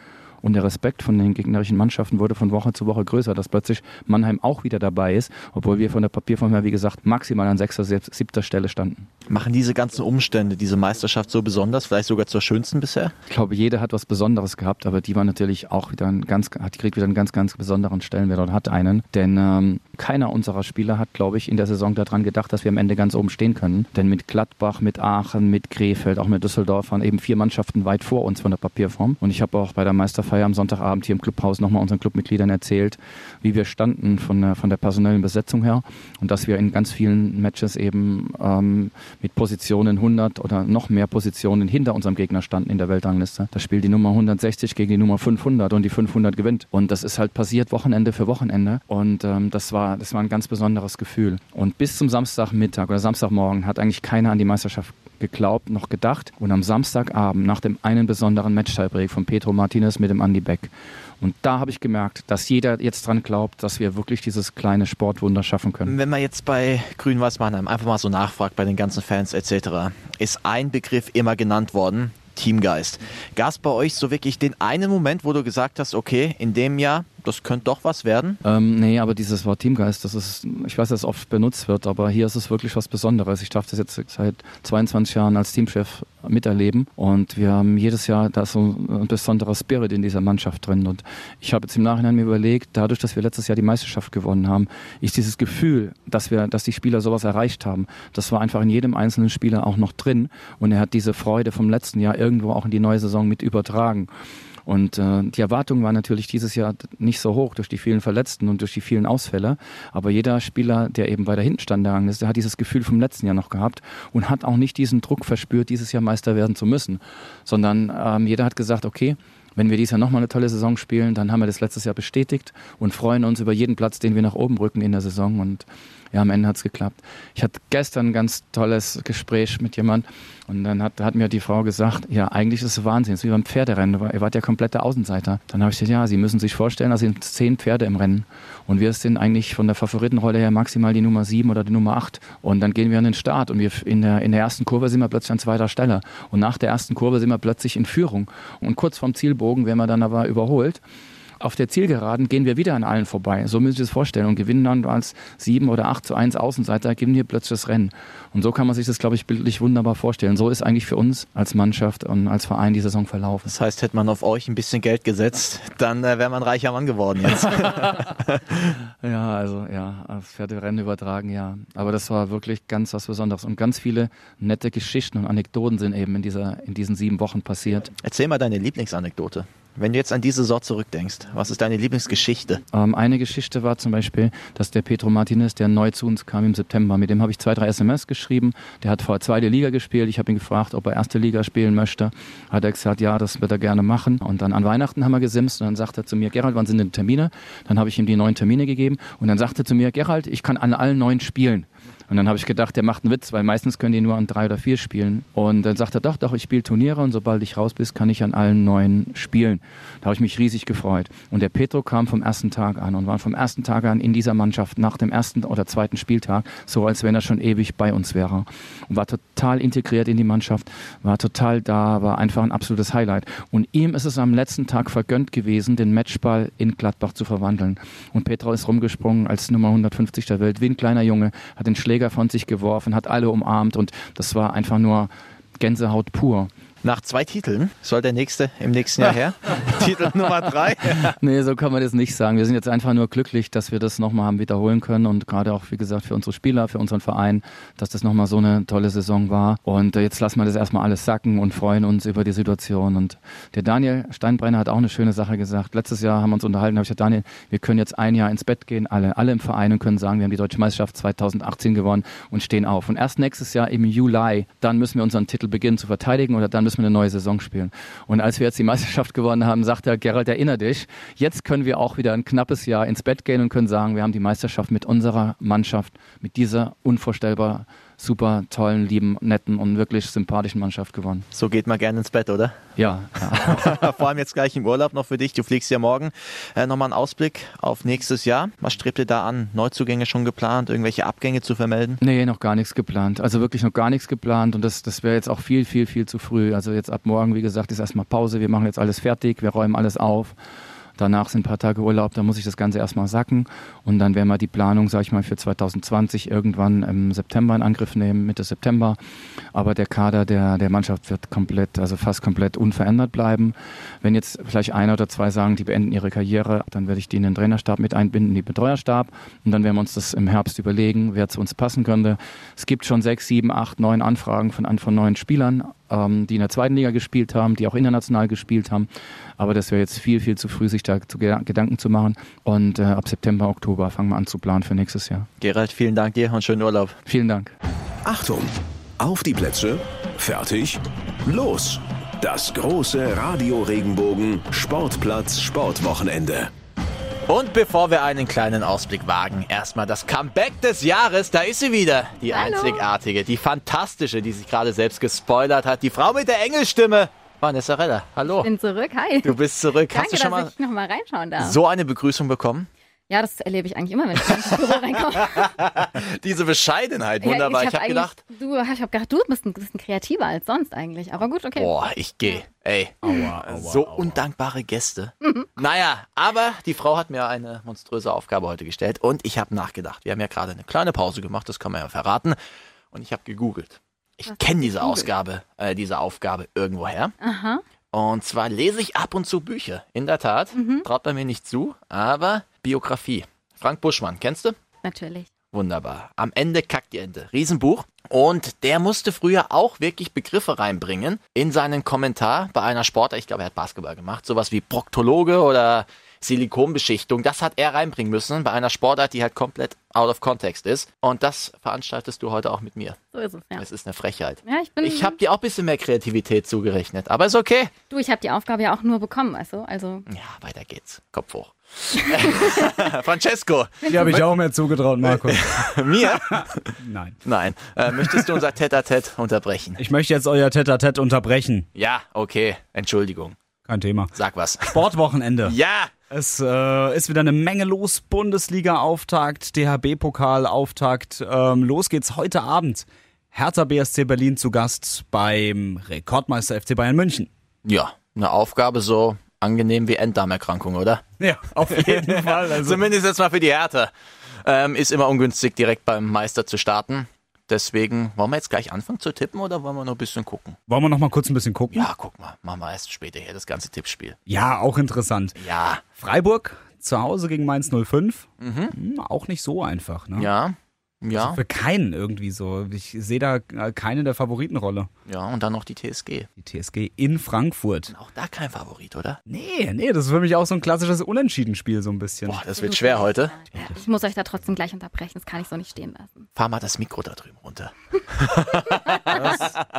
Und der Respekt von den gegnerischen Mannschaften wurde von Woche zu Woche größer, dass plötzlich Mannheim auch wieder dabei ist, obwohl wir von der Papierform her, wie gesagt, maximal an sechster, siebter Stelle standen. Machen diese ganzen Umstände diese Meisterschaft so besonders, vielleicht sogar zur schönsten bisher? Ich glaube, jeder hat was Besonderes gehabt, aber die war natürlich auch wieder ein ganz, hat kriegt wieder einen ganz, ganz besonderen Stellenwert und hat einen. Denn ähm, keiner unserer Spieler hat, glaube ich, in der Saison daran gedacht, dass wir am Ende ganz oben stehen können. Denn mit Gladbach, mit Aachen, mit Krefeld, auch mit Düsseldorf waren eben vier Mannschaften weit vor uns von der Papierform. Und ich habe auch bei der Meisterfeier am Sonntagabend hier im Clubhaus nochmal unseren Clubmitgliedern erzählt, wie wir standen von der, von der personellen Besetzung her und dass wir in ganz vielen Matches eben ähm, mit Positionen 100 oder noch mehr Positionen hinter unserem Gegner standen in der Weltrangliste. Da spielt die Nummer 160 gegen die Nummer 500 und die 500 gewinnt. Und das ist halt passiert Wochenende für Wochenende. Und ähm, das war war, das war ein ganz besonderes Gefühl. Und bis zum Samstagmittag oder Samstagmorgen hat eigentlich keiner an die Meisterschaft geglaubt, noch gedacht. Und am Samstagabend, nach dem einen besonderen Match-Tiebreak von Pedro Martinez mit dem Andy Beck, und da habe ich gemerkt, dass jeder jetzt dran glaubt, dass wir wirklich dieses kleine Sportwunder schaffen können. Wenn man jetzt bei Grün-Weiß Mannheim einfach mal so nachfragt bei den ganzen Fans etc., ist ein Begriff immer genannt worden, Teamgeist. Gab es bei euch so wirklich den einen Moment, wo du gesagt hast, okay, in dem Jahr das könnte doch was werden? Ähm, nee, aber dieses Wort Teamgeist, das ist, ich weiß, dass es oft benutzt wird, aber hier ist es wirklich was Besonderes. Ich darf das jetzt seit 22 Jahren als Teamchef miterleben und wir haben jedes Jahr da so ein besonderer Spirit in dieser Mannschaft drin und ich habe jetzt im Nachhinein mir überlegt, dadurch, dass wir letztes Jahr die Meisterschaft gewonnen haben, ist dieses Gefühl, dass wir, dass die Spieler sowas erreicht haben, das war einfach in jedem einzelnen Spieler auch noch drin und er hat diese Freude vom letzten Jahr irgendwo auch in die neue Saison mit übertragen. Und äh, die Erwartung war natürlich dieses Jahr nicht so hoch durch die vielen Verletzten und durch die vielen Ausfälle. Aber jeder Spieler, der eben weiter hinten stand, der ist, der hat dieses Gefühl vom letzten Jahr noch gehabt und hat auch nicht diesen Druck verspürt, dieses Jahr Meister werden zu müssen. Sondern ähm, jeder hat gesagt, okay, wenn wir dieses Jahr nochmal eine tolle Saison spielen, dann haben wir das letztes Jahr bestätigt und freuen uns über jeden Platz, den wir nach oben rücken in der Saison. Und ja, am Ende hat es geklappt. Ich hatte gestern ein ganz tolles Gespräch mit jemand und dann hat, hat mir die Frau gesagt, ja, eigentlich ist es Wahnsinn, es ist wie beim Pferderennen, ihr wart ja komplette Außenseiter. Dann habe ich gesagt, ja, Sie müssen sich vorstellen, da sind zehn Pferde im Rennen und wir sind eigentlich von der Favoritenrolle her maximal die Nummer sieben oder die Nummer acht und dann gehen wir an den Start und wir in der, in der ersten Kurve sind wir plötzlich an zweiter Stelle und nach der ersten Kurve sind wir plötzlich in Führung und kurz vorm Zielbogen werden wir dann aber überholt auf der Zielgeraden gehen wir wieder an allen vorbei. So müssen Sie sich das vorstellen und gewinnen dann als 7 oder 8 zu 1 Außenseiter, gewinnen wir plötzlich das Rennen. Und so kann man sich das, glaube ich, bildlich wunderbar vorstellen. So ist eigentlich für uns als Mannschaft und als Verein die Saison verlaufen. Das heißt, hätte man auf euch ein bisschen Geld gesetzt, dann äh, wäre man reicher Mann geworden jetzt. ja, also ja, Pferderennen übertragen, ja. Aber das war wirklich ganz was Besonderes. Und ganz viele nette Geschichten und Anekdoten sind eben in, dieser, in diesen sieben Wochen passiert. Erzähl mal deine Lieblingsanekdote. Wenn du jetzt an diese Saison zurückdenkst, was ist deine Lieblingsgeschichte? Ähm, eine Geschichte war zum Beispiel, dass der Petro Martinez, der neu zu uns kam im September, mit dem habe ich zwei, drei SMS geschrieben. Der hat vor zweite Liga gespielt. Ich habe ihn gefragt, ob er erste Liga spielen möchte. Hat er gesagt, ja, das wird er gerne machen. Und dann an Weihnachten haben wir gesimst und dann sagte er zu mir, Gerald, wann sind denn Termine? Dann habe ich ihm die neuen Termine gegeben und dann sagte er zu mir, Gerald, ich kann an allen neun spielen. Und dann habe ich gedacht, der macht einen Witz, weil meistens können die nur an drei oder vier spielen. Und dann sagt er, doch, doch, ich spiele Turniere und sobald ich raus bin, kann ich an allen neun spielen. Da habe ich mich riesig gefreut. Und der Petro kam vom ersten Tag an und war vom ersten Tag an in dieser Mannschaft nach dem ersten oder zweiten Spieltag, so als wenn er schon ewig bei uns wäre. Und war total integriert in die Mannschaft, war total da, war einfach ein absolutes Highlight. Und ihm ist es am letzten Tag vergönnt gewesen, den Matchball in Gladbach zu verwandeln. Und Petro ist rumgesprungen als Nummer 150 der Welt, wie ein kleiner Junge, hat den Schläger Schläger von sich geworfen, hat alle umarmt und das war einfach nur Gänsehaut pur. Nach zwei Titeln soll der nächste im nächsten Jahr her. Titel Nummer drei. nee, so kann man das nicht sagen. Wir sind jetzt einfach nur glücklich, dass wir das nochmal haben wiederholen können und gerade auch, wie gesagt, für unsere Spieler, für unseren Verein, dass das nochmal so eine tolle Saison war. Und äh, jetzt lassen wir das erstmal alles sacken und freuen uns über die Situation. Und der Daniel Steinbrenner hat auch eine schöne Sache gesagt. Letztes Jahr haben wir uns unterhalten, habe ich gesagt, Daniel, wir können jetzt ein Jahr ins Bett gehen, alle, alle im Verein und können sagen, wir haben die Deutsche Meisterschaft 2018 gewonnen und stehen auf. Und erst nächstes Jahr im Juli, dann müssen wir unseren Titel beginnen zu verteidigen oder dann müssen müssen wir eine neue Saison spielen. Und als wir jetzt die Meisterschaft gewonnen haben, sagt der Gerald, erinner dich, jetzt können wir auch wieder ein knappes Jahr ins Bett gehen und können sagen, wir haben die Meisterschaft mit unserer Mannschaft, mit dieser unvorstellbar super tollen, lieben, netten und wirklich sympathischen Mannschaft gewonnen. So geht man gerne ins Bett, oder? Ja. Vor allem jetzt gleich im Urlaub noch für dich. Du fliegst ja morgen. Äh, Nochmal ein Ausblick auf nächstes Jahr. Was strebt ihr da an? Neuzugänge schon geplant? Irgendwelche Abgänge zu vermelden? Nee, noch gar nichts geplant. Also wirklich noch gar nichts geplant und das, das wäre jetzt auch viel, viel, viel zu früh. Also jetzt ab morgen, wie gesagt, ist erstmal Pause. Wir machen jetzt alles fertig. Wir räumen alles auf. Danach sind ein paar Tage Urlaub, da muss ich das Ganze erstmal sacken und dann werden wir die Planung, sage ich mal, für 2020 irgendwann im September in Angriff nehmen, Mitte September. Aber der Kader der, der Mannschaft wird komplett, also fast komplett unverändert bleiben. Wenn jetzt vielleicht einer oder zwei sagen, die beenden ihre Karriere, dann werde ich die in den Trainerstab mit einbinden, den Betreuerstab und dann werden wir uns das im Herbst überlegen, wer zu uns passen könnte. Es gibt schon sechs, sieben, acht, neun Anfragen von, von neuen Spielern ähm, die in der zweiten Liga gespielt haben, die auch international gespielt haben. Aber das wäre jetzt viel, viel zu früh, sich da zu Gedanken zu machen. Und äh, ab September, Oktober fangen wir an zu planen für nächstes Jahr. Gerald, vielen Dank dir und schönen Urlaub. Vielen Dank. Achtung! Auf die Plätze, fertig, los! Das große Radio Regenbogen Sportplatz Sportwochenende. Und bevor wir einen kleinen Ausblick wagen, erstmal das Comeback des Jahres. Da ist sie wieder. Die Hallo. einzigartige, die fantastische, die sich gerade selbst gespoilert hat. Die Frau mit der Engelstimme. Vanessa Reller, hallo. Ich bin zurück, hi. Du bist zurück. Danke, Hast du schon mal, mal reinschauen darf. so eine Begrüßung bekommen? Ja, das erlebe ich eigentlich immer, wenn ich ins Büro reinkomme. Diese Bescheidenheit, wunderbar. Ja, ich habe hab gedacht. Du, ich habe gedacht, du bist ein bisschen kreativer als sonst eigentlich. Aber gut, okay. Boah, ich gehe. Ey, aua, aua, so aua. undankbare Gäste. Mhm. Naja, aber die Frau hat mir eine monströse Aufgabe heute gestellt und ich habe nachgedacht. Wir haben ja gerade eine kleine Pause gemacht, das kann man ja verraten. Und ich habe gegoogelt. Ich kenne diese Ausgabe, äh, diese Aufgabe irgendwoher. Aha. Und zwar lese ich ab und zu Bücher. In der Tat. Mhm. Traut bei mir nicht zu, aber Biografie. Frank Buschmann, kennst du? Natürlich. Wunderbar. Am Ende kackt die Ente. Riesenbuch. Und der musste früher auch wirklich Begriffe reinbringen in seinen Kommentar bei einer Sportart. Ich glaube, er hat Basketball gemacht. Sowas wie Proktologe oder Silikonbeschichtung. Das hat er reinbringen müssen bei einer Sportart, die halt komplett out of context ist. Und das veranstaltest du heute auch mit mir. So ist es, ja. Es ist eine Frechheit. Ja, ich bin. Ich habe dir auch ein bisschen mehr Kreativität zugerechnet, aber ist okay. Du, ich habe die Aufgabe ja auch nur bekommen, du? Also. Ja, weiter geht's. Kopf hoch. Francesco. Die habe ich auch mehr zugetraut, Markus. Mir? Nein. Nein. Äh, möchtest du unser Tete-a-Tete unterbrechen? Ich möchte jetzt euer Tete-a-Tete unterbrechen. Ja, okay. Entschuldigung. Kein Thema. Sag was. Sportwochenende. ja. Es äh, ist wieder eine Menge los. Bundesliga-Auftakt, DHB-Pokal-Auftakt. Ähm, los geht's heute Abend. Hertha BSC Berlin zu Gast beim Rekordmeister FC Bayern München. Ja, eine Aufgabe so angenehm wie Enddarmerkrankung, oder? Ja, auf jeden Fall. Also. Zumindest jetzt mal für die Hertha. Ähm, ist immer ungünstig, direkt beim Meister zu starten. Deswegen, wollen wir jetzt gleich anfangen zu tippen oder wollen wir noch ein bisschen gucken? Wollen wir noch mal kurz ein bisschen gucken? Ja, guck mal. Machen wir erst später hier das ganze Tippspiel. Ja, auch interessant. Ja. Freiburg zu Hause gegen Mainz 05. Mhm. Hm, auch nicht so einfach, ne? Ja. Ja. Also für keinen irgendwie so. Ich sehe da keine der Favoritenrolle. Ja, und dann noch die TSG. Die TSG in Frankfurt. Auch da kein Favorit, oder? Nee, nee, das ist für mich auch so ein klassisches Unentschieden-Spiel so ein bisschen. Boah, das wird schwer heute. Ich muss euch da trotzdem gleich unterbrechen, das kann ich so nicht stehen lassen. Fahr mal das Mikro da drüben runter.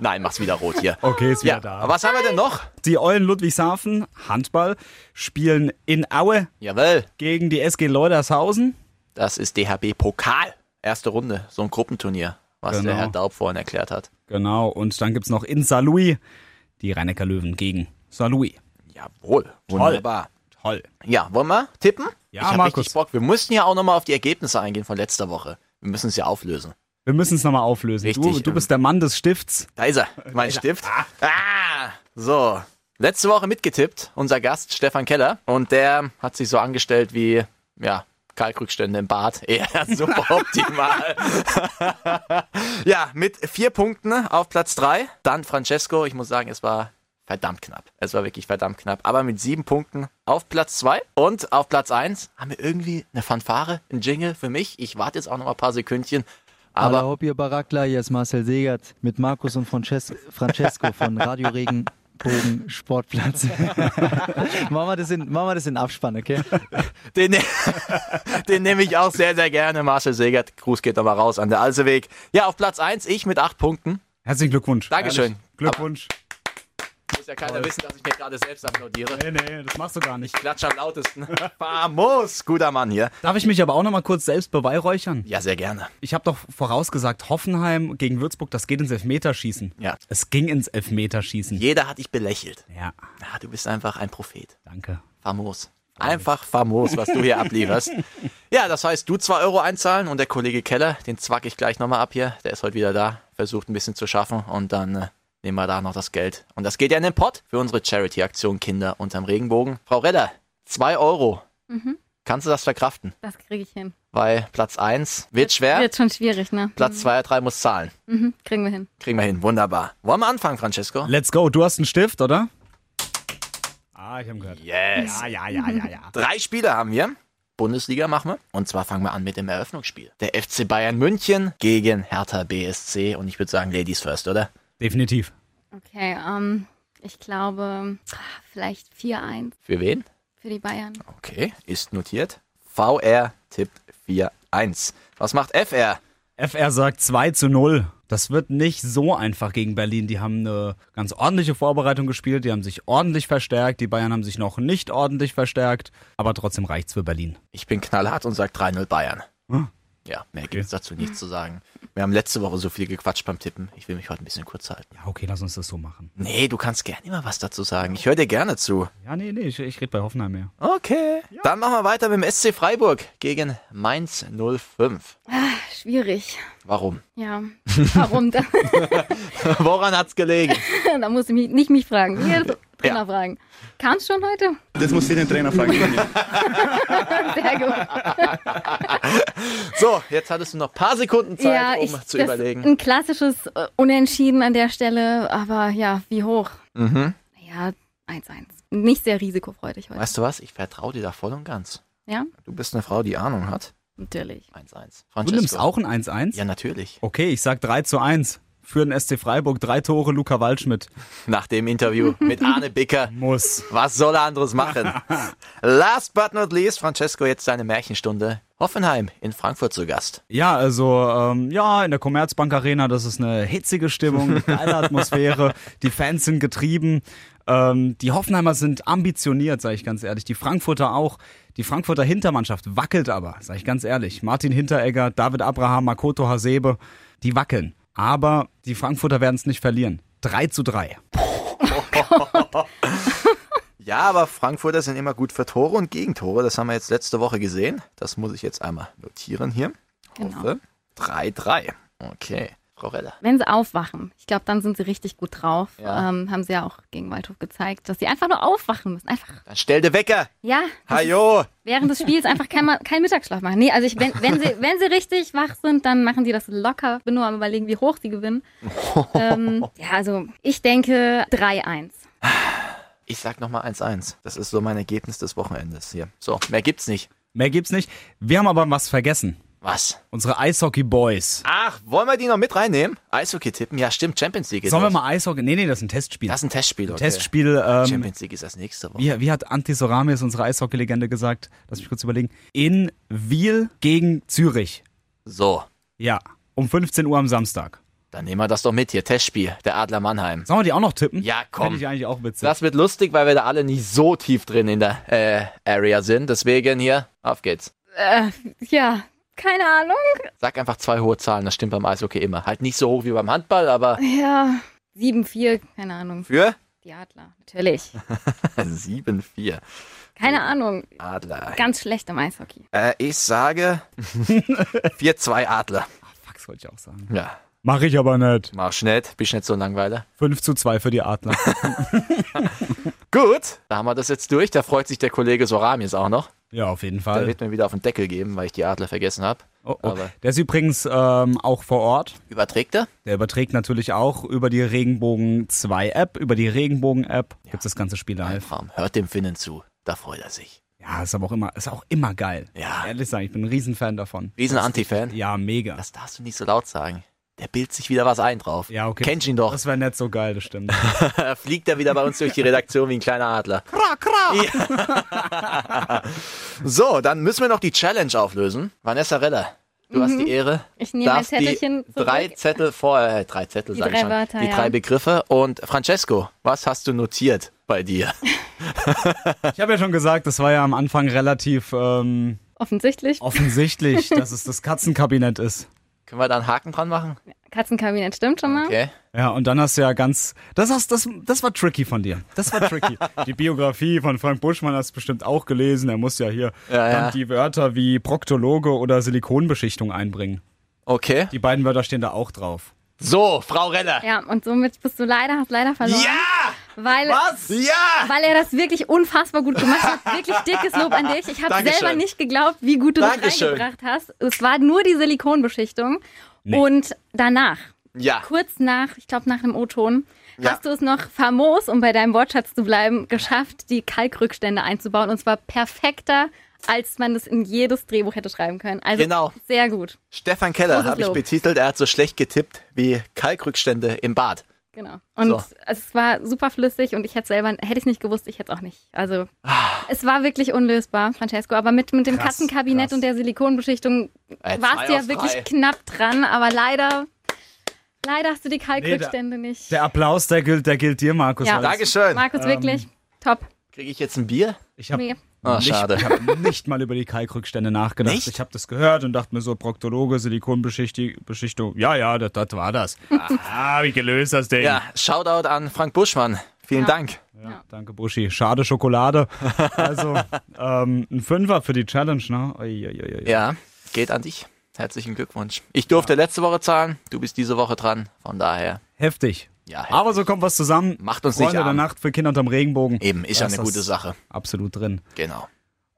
Nein, mach's wieder rot hier. Okay, ist wieder ja, da. Aber was haben wir denn noch? Die Eulen Ludwigshafen, Handball, spielen in Aue Jawohl. gegen die SG Leudershausen. Das ist DHB Pokal. Erste Runde, so ein Gruppenturnier, was Genau. der Herr Daub vorhin erklärt hat. Genau, und dann gibt's noch in Saarlouis die rhein löwen gegen Saarlouis. Jawohl, wunderbar. Toll. Ja, wollen wir tippen? Ja, ich hab Markus. richtig Bock. Wir mussten ja auch nochmal auf die Ergebnisse eingehen von letzter Woche. Wir müssen es ja auflösen. Wir müssen es nochmal auflösen. Du, Richtig, du bist der Mann des Stifts. Da ist er, mein Stift. Ah, so. Letzte Woche mitgetippt, unser Gast Stefan Keller. Und der hat sich so angestellt wie, ja, Kalkrückstände im Bad. Ja, super optimal. ja, mit vier Punkten auf Platz drei. Dann Francesco. Ich muss sagen, es war verdammt knapp. Es war wirklich verdammt knapp. Aber mit sieben Punkten auf Platz zwei. Und auf Platz eins haben wir irgendwie eine Fanfare, ein Jingle für mich. Ich warte jetzt auch noch mal ein paar Sekündchen. Aber Hallo, hier Barakla, hier ist Marcel Segert mit Markus und Frances Francesco von Radio Regenbogen Sportplatz. machen, wir das in, machen wir das in Abspann, okay? Den, ne- den nehme ich auch sehr, sehr gerne. Marcel Segert, Gruß geht aber raus an der Alseweg. Ja, auf Platz 1, ich mit acht Punkten. Herzlichen Glückwunsch. Dankeschön. Ehrlich, Glückwunsch. Muss ja keiner wissen, dass ich mir gerade selbst applaudiere. Nee, nee, das machst du gar nicht. Ich klatsche am lautesten. Famos, guter Mann hier. Darf ich mich aber auch noch mal kurz selbst beweihräuchern? Ja, sehr gerne. Ich habe doch vorausgesagt, Hoffenheim gegen Würzburg, das geht ins Elfmeterschießen. Ja. Es ging ins Elfmeterschießen. Jeder hat dich belächelt. Ja, Ja, du bist einfach ein Prophet. danke. Famos. Einfach famos, was du hier ablieferst. Ja, das heißt, du 2 Euro einzahlen und der Kollege Keller, den zwack ich gleich nochmal ab hier. Der ist heute wieder da, versucht ein bisschen zu schaffen und dann äh, nehmen wir da noch das Geld. Und das geht ja in den Pott für unsere Charity-Aktion Kinder unterm Regenbogen. Frau Redder, 2 Euro. Mhm. Kannst du das verkraften? Das kriege ich hin. Weil Platz 1 wird schwer, Wird schon schwierig, ne? Platz 2 3 muss zahlen. Mhm. Kriegen wir hin. Kriegen wir hin, wunderbar. Wollen wir anfangen, Francesco? Let's go. Du hast einen Stift, oder? Ah, ich habe gehört. Yes. Ja, ja, ja, ja, ja. Drei Spiele haben wir. Bundesliga machen wir. Und zwar fangen wir an mit dem Eröffnungsspiel. Der FC Bayern München gegen Hertha BSC. Und ich würde sagen, Ladies first, oder? Definitiv. Okay, ähm, ich glaube, vielleicht 4-1 Für wen? für die Bayern. Okay, ist notiert. VR tippt 4-1. Was macht FR? FR sagt 2 zu 0. Das wird nicht so einfach gegen Berlin. Die haben eine ganz ordentliche Vorbereitung gespielt. Die haben sich ordentlich verstärkt. Die Bayern haben sich noch nicht ordentlich verstärkt. Aber trotzdem reicht's für Berlin. Ich bin knallhart und sage 3-0 Bayern. Hm. Ja, mehr gibt's dazu nichts zu sagen. Wir haben letzte Woche so viel gequatscht beim Tippen. Ich will mich heute ein bisschen kurz halten. Ja, okay, lass uns das so machen. Nee, du kannst gerne immer was dazu sagen. Ich höre dir gerne zu. Ja, nee, nee, ich, ich rede bei Hoffenheim mehr. Okay. Dann machen wir weiter mit dem SC Freiburg gegen Mainz 05. Schwierig. Warum? Ja. Warum? Woran hat's gelegen? da muss ich mich, nicht mich fragen. Trainer fragen. Kam es schon heute? Das muss ich den Trainer fragen. Sehr gut. So, jetzt hattest du noch ein paar Sekunden Zeit, ja, um ich, zu das überlegen. Ein klassisches äh, Unentschieden an der Stelle, aber ja, wie hoch? Mhm. Ja, 1-1. Nicht sehr risikofreudig heute. Weißt du was? Ich vertraue dir da voll und ganz. Ja, Du bist eine Frau, die Ahnung hat. natürlich. 1-1. Du nimmst auch ein 1-1? Ja, natürlich. Okay, ich sag 3 zu 1. Für den SC Freiburg drei Tore, Luca Waldschmidt. Nach dem Interview mit Arne Bicker. Muss. Was soll er anderes machen? Last but not least, Francesco, jetzt seine Märchenstunde. Hoffenheim in Frankfurt zu Gast. Ja, also ähm, ja, in der Commerzbank Arena, das ist eine hitzige Stimmung, eine geile Atmosphäre. Die Fans sind getrieben. Ähm, die Hoffenheimer sind ambitioniert, sage ich ganz ehrlich. Die Frankfurter auch. Die Frankfurter Hintermannschaft wackelt aber, sage ich ganz ehrlich. Martin Hinteregger, David Abraham, Makoto Hasebe, die wackeln. Aber die Frankfurter werden es nicht verlieren. 3 zu 3. Ja, aber Frankfurter sind immer gut für Tore und Gegentore. Das haben wir jetzt letzte Woche gesehen. Das muss ich jetzt einmal notieren hier. Genau. Hoffe. 3-3. Okay. Frau. Wenn sie aufwachen, ich glaube, dann sind sie richtig gut drauf. Ja. Ähm, haben sie ja auch gegen Waldhof gezeigt, dass sie einfach nur aufwachen müssen. Einfach, Dann stell dir Wecker. ja, Hajo. während des Spiels einfach kein, keinen Mittagsschlaf machen. Nee, also ich, wenn, wenn, sie, wenn sie richtig wach sind, dann machen die das locker. Bin nur am überlegen, wie hoch sie gewinnen. ähm, ja, also ich denke 3-1. Ich sag nochmal 1-1. Das ist so mein Ergebnis des Wochenendes hier. So, mehr gibt's nicht. Mehr gibt's nicht. Wir haben aber was vergessen. Was? Unsere Eishockey Boys. Ach, wollen wir die noch mit reinnehmen? Eishockey tippen? Ja, stimmt. Champions League. ist Sollen wir mal Eishockey? Nee, nee, das ist ein Testspiel. Das ist ein Testspiel, okay. Testspiel. Ähm, Champions League ist das nächste Woche. wie, wie hat Antti Soramis, unsere Eishockey-Legende, gesagt? Lass mich kurz überlegen. In Wiel gegen Zürich. So, Ja, um 15 Uhr am Samstag. dann nehmen wir das doch mit hier. Testspiel. Der Adler Mannheim. Sollen wir die auch noch tippen? Ja, komm. Finde ich eigentlich auch witzig. Das wird lustig, weil wir da alle nicht so tief drin in der äh, Area sind. Deswegen hier, auf geht's. Äh, ja, keine Ahnung. Sag einfach zwei hohe Zahlen, das stimmt beim Eishockey immer. Halt nicht so hoch wie beim Handball, aber Ja, 7-4, keine Ahnung. für Die Adler, natürlich. 7-4. Keine Ahnung. Adler. Ganz schlecht im Eishockey. Äh, ich sage 4-2 Adler. Fuck, das wollte ich auch sagen. Ja, Mach ich aber nicht. mach nicht, bist nicht so ein Langweiler. 5 zu 2 für die Adler. Gut, da haben wir das jetzt durch. Da freut sich der Kollege Soramis auch noch. Ja, auf jeden Der Fall. wird mir wieder auf den Deckel geben, weil ich die Adler vergessen habe. Oh, oh. Der ist übrigens ähm, auch vor Ort. überträgt er? Der überträgt natürlich auch über die Regenbogen 2 App, über die Regenbogen App gibt's das ganze Spiel live. Hört dem Finnen zu. Da freut er sich. Ja, ist aber auch immer, ist auch immer geil. Ja. Ehrlich sagen, ich bin ein Riesenfan davon. Riesen Anti-Fan. Ja, mega. Das darfst du nicht so laut sagen. Der bildet sich wieder was ein drauf. Ja, okay. Kennst ihn doch. Das wäre nicht so geil, das stimmt. Fliegt er wieder bei uns durch die Redaktion wie ein kleiner Adler. Kra, kra. Ja. so, dann müssen wir noch die Challenge auflösen. Vanessa Reller, Du hast die Ehre. Ich nehme darfst die Zettelchen zurück. Drei Zettel vor, äh, drei Zettel Die sag ich drei schon. Wörter, die ja. drei Begriffe. Und Francesco, was hast du notiert bei dir? Ich habe ja schon gesagt, das war ja am Anfang relativ ähm, Offensichtlich. offensichtlich, dass es das Katzenkabinett ist. Können wir da einen Haken dran machen? Katzenkabinett stimmt schon mal. Okay. Ja, und dann hast du ja ganz. Das, hast, das, das war tricky von dir. Das war tricky. Die Biografie von Frank Buschmann hast du bestimmt auch gelesen. Er muss ja hier Ja, dann ja. die Wörter wie Proktologe oder Silikonbeschichtung einbringen. Okay. Die beiden Wörter stehen da auch drauf. So, Frau Renner. Ja, und somit bist du leider, hast leider verloren. Ja! Weil, Was? Ja! weil er das wirklich unfassbar gut gemacht hat. Wirklich dickes Lob an dich. Ich habe selber nicht geglaubt, wie gut du Dankeschön. das reingebracht hast. Es war nur die Silikonbeschichtung. Und danach, Ja. kurz nach, ich glaube nach dem O-Ton, Ja. hast du es noch famos, um bei deinem Wortschatz zu bleiben, geschafft, die Kalkrückstände einzubauen. Und zwar perfekter, als man es in jedes Drehbuch hätte schreiben können. Also Genau. sehr gut. Stefan Keller habe ich betitelt. Er hat so schlecht getippt wie Kalkrückstände im Bad. Genau. Und So. es war super flüssig und ich hätte selber, hätte ich nicht gewusst, ich hätte es auch nicht. Also Ah. es war wirklich unlösbar, Francesco. Aber mit, mit dem Krass, Katzenkabinett krass. und der Silikonbeschichtung Äh, warst du ja wirklich drei. knapp dran, aber leider, leider hast du die Kalkrückstände nicht. Der Applaus, der gilt, der gilt dir, Markus. Ja. Dankeschön. Markus, Ähm, wirklich top. Kriege ich jetzt ein Bier? Ich habe Nee. Ah, nicht, schade. ich hab nicht mal über die Kalkrückstände nachgedacht. Nicht? Ich habe das gehört und dachte mir so, Proktologe, Silikonbeschichtung. Ja, ja, das, das war das. ah, wie gelöst das Ding. Ja, Shoutout an Frank Buschmann. Vielen Ja. Dank. Ja, danke, Buschi. Schade Schokolade. Also, ähm, ein Fünfer für die Challenge, ne? Ui, ui, ui, ui. Ja, geht an dich. Herzlichen Glückwunsch. Ich durfte letzte Woche zahlen, du bist diese Woche dran. Von daher, Heftig. Ja, heftig. Aber so kommt was zusammen. macht uns Freunde nicht der. Nacht für Kinder unterm Regenbogen. Eben, ist ja eine gute Sache. Absolut drin. Genau.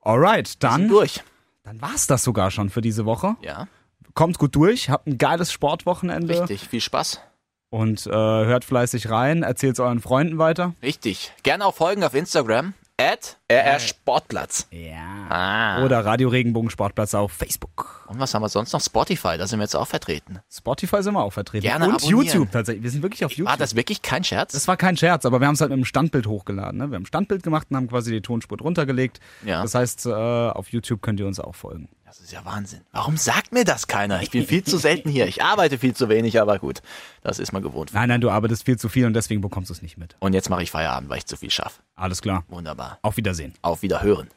Alright, dann, durch. dann war's das sogar schon für diese Woche. Ja, Kommt gut durch, habt ein geiles Sportwochenende richtig. Viel Spaß. und äh, hört fleißig rein, erzählt's euren Freunden weiter. Richtig. Gerne auch folgen auf Instagram. At RR Sportplatz. Ja. Ah. Oder Radio Regenbogen Sportplatz auf Facebook. Und was haben wir sonst noch? Spotify, da sind wir jetzt auch vertreten. Spotify sind wir auch vertreten. Gerne und abonnieren. YouTube tatsächlich. Wir sind wirklich auf YouTube. War das wirklich kein Scherz? Das war kein Scherz, aber wir haben es halt mit einem Standbild hochgeladen. Ne? Wir haben ein Standbild gemacht und haben quasi die Tonspur drunter gelegt. Ja. Das heißt, äh, auf YouTube könnt ihr uns auch folgen. Das ist ja Wahnsinn. Warum sagt mir das keiner? Ich bin viel zu selten hier. Ich arbeite viel zu wenig, aber gut. Das ist mal gewohnt. Nein, nein, du arbeitest viel zu viel und deswegen bekommst du es nicht mit. Und jetzt mache ich Feierabend, weil ich zu viel schaffe. Alles klar. Wunderbar. Auf Wiedersehen. Auf Wiederhören.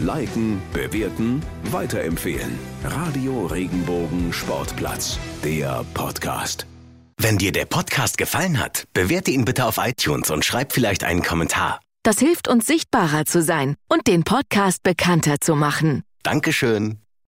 Liken, bewerten, weiterempfehlen. Radio Regenbogen Sportplatz, der Podcast. Wenn dir der Podcast gefallen hat, bewerte ihn bitte auf iTunes und schreib vielleicht einen Kommentar. Das hilft uns sichtbarer zu sein und den Podcast bekannter zu machen. Dankeschön.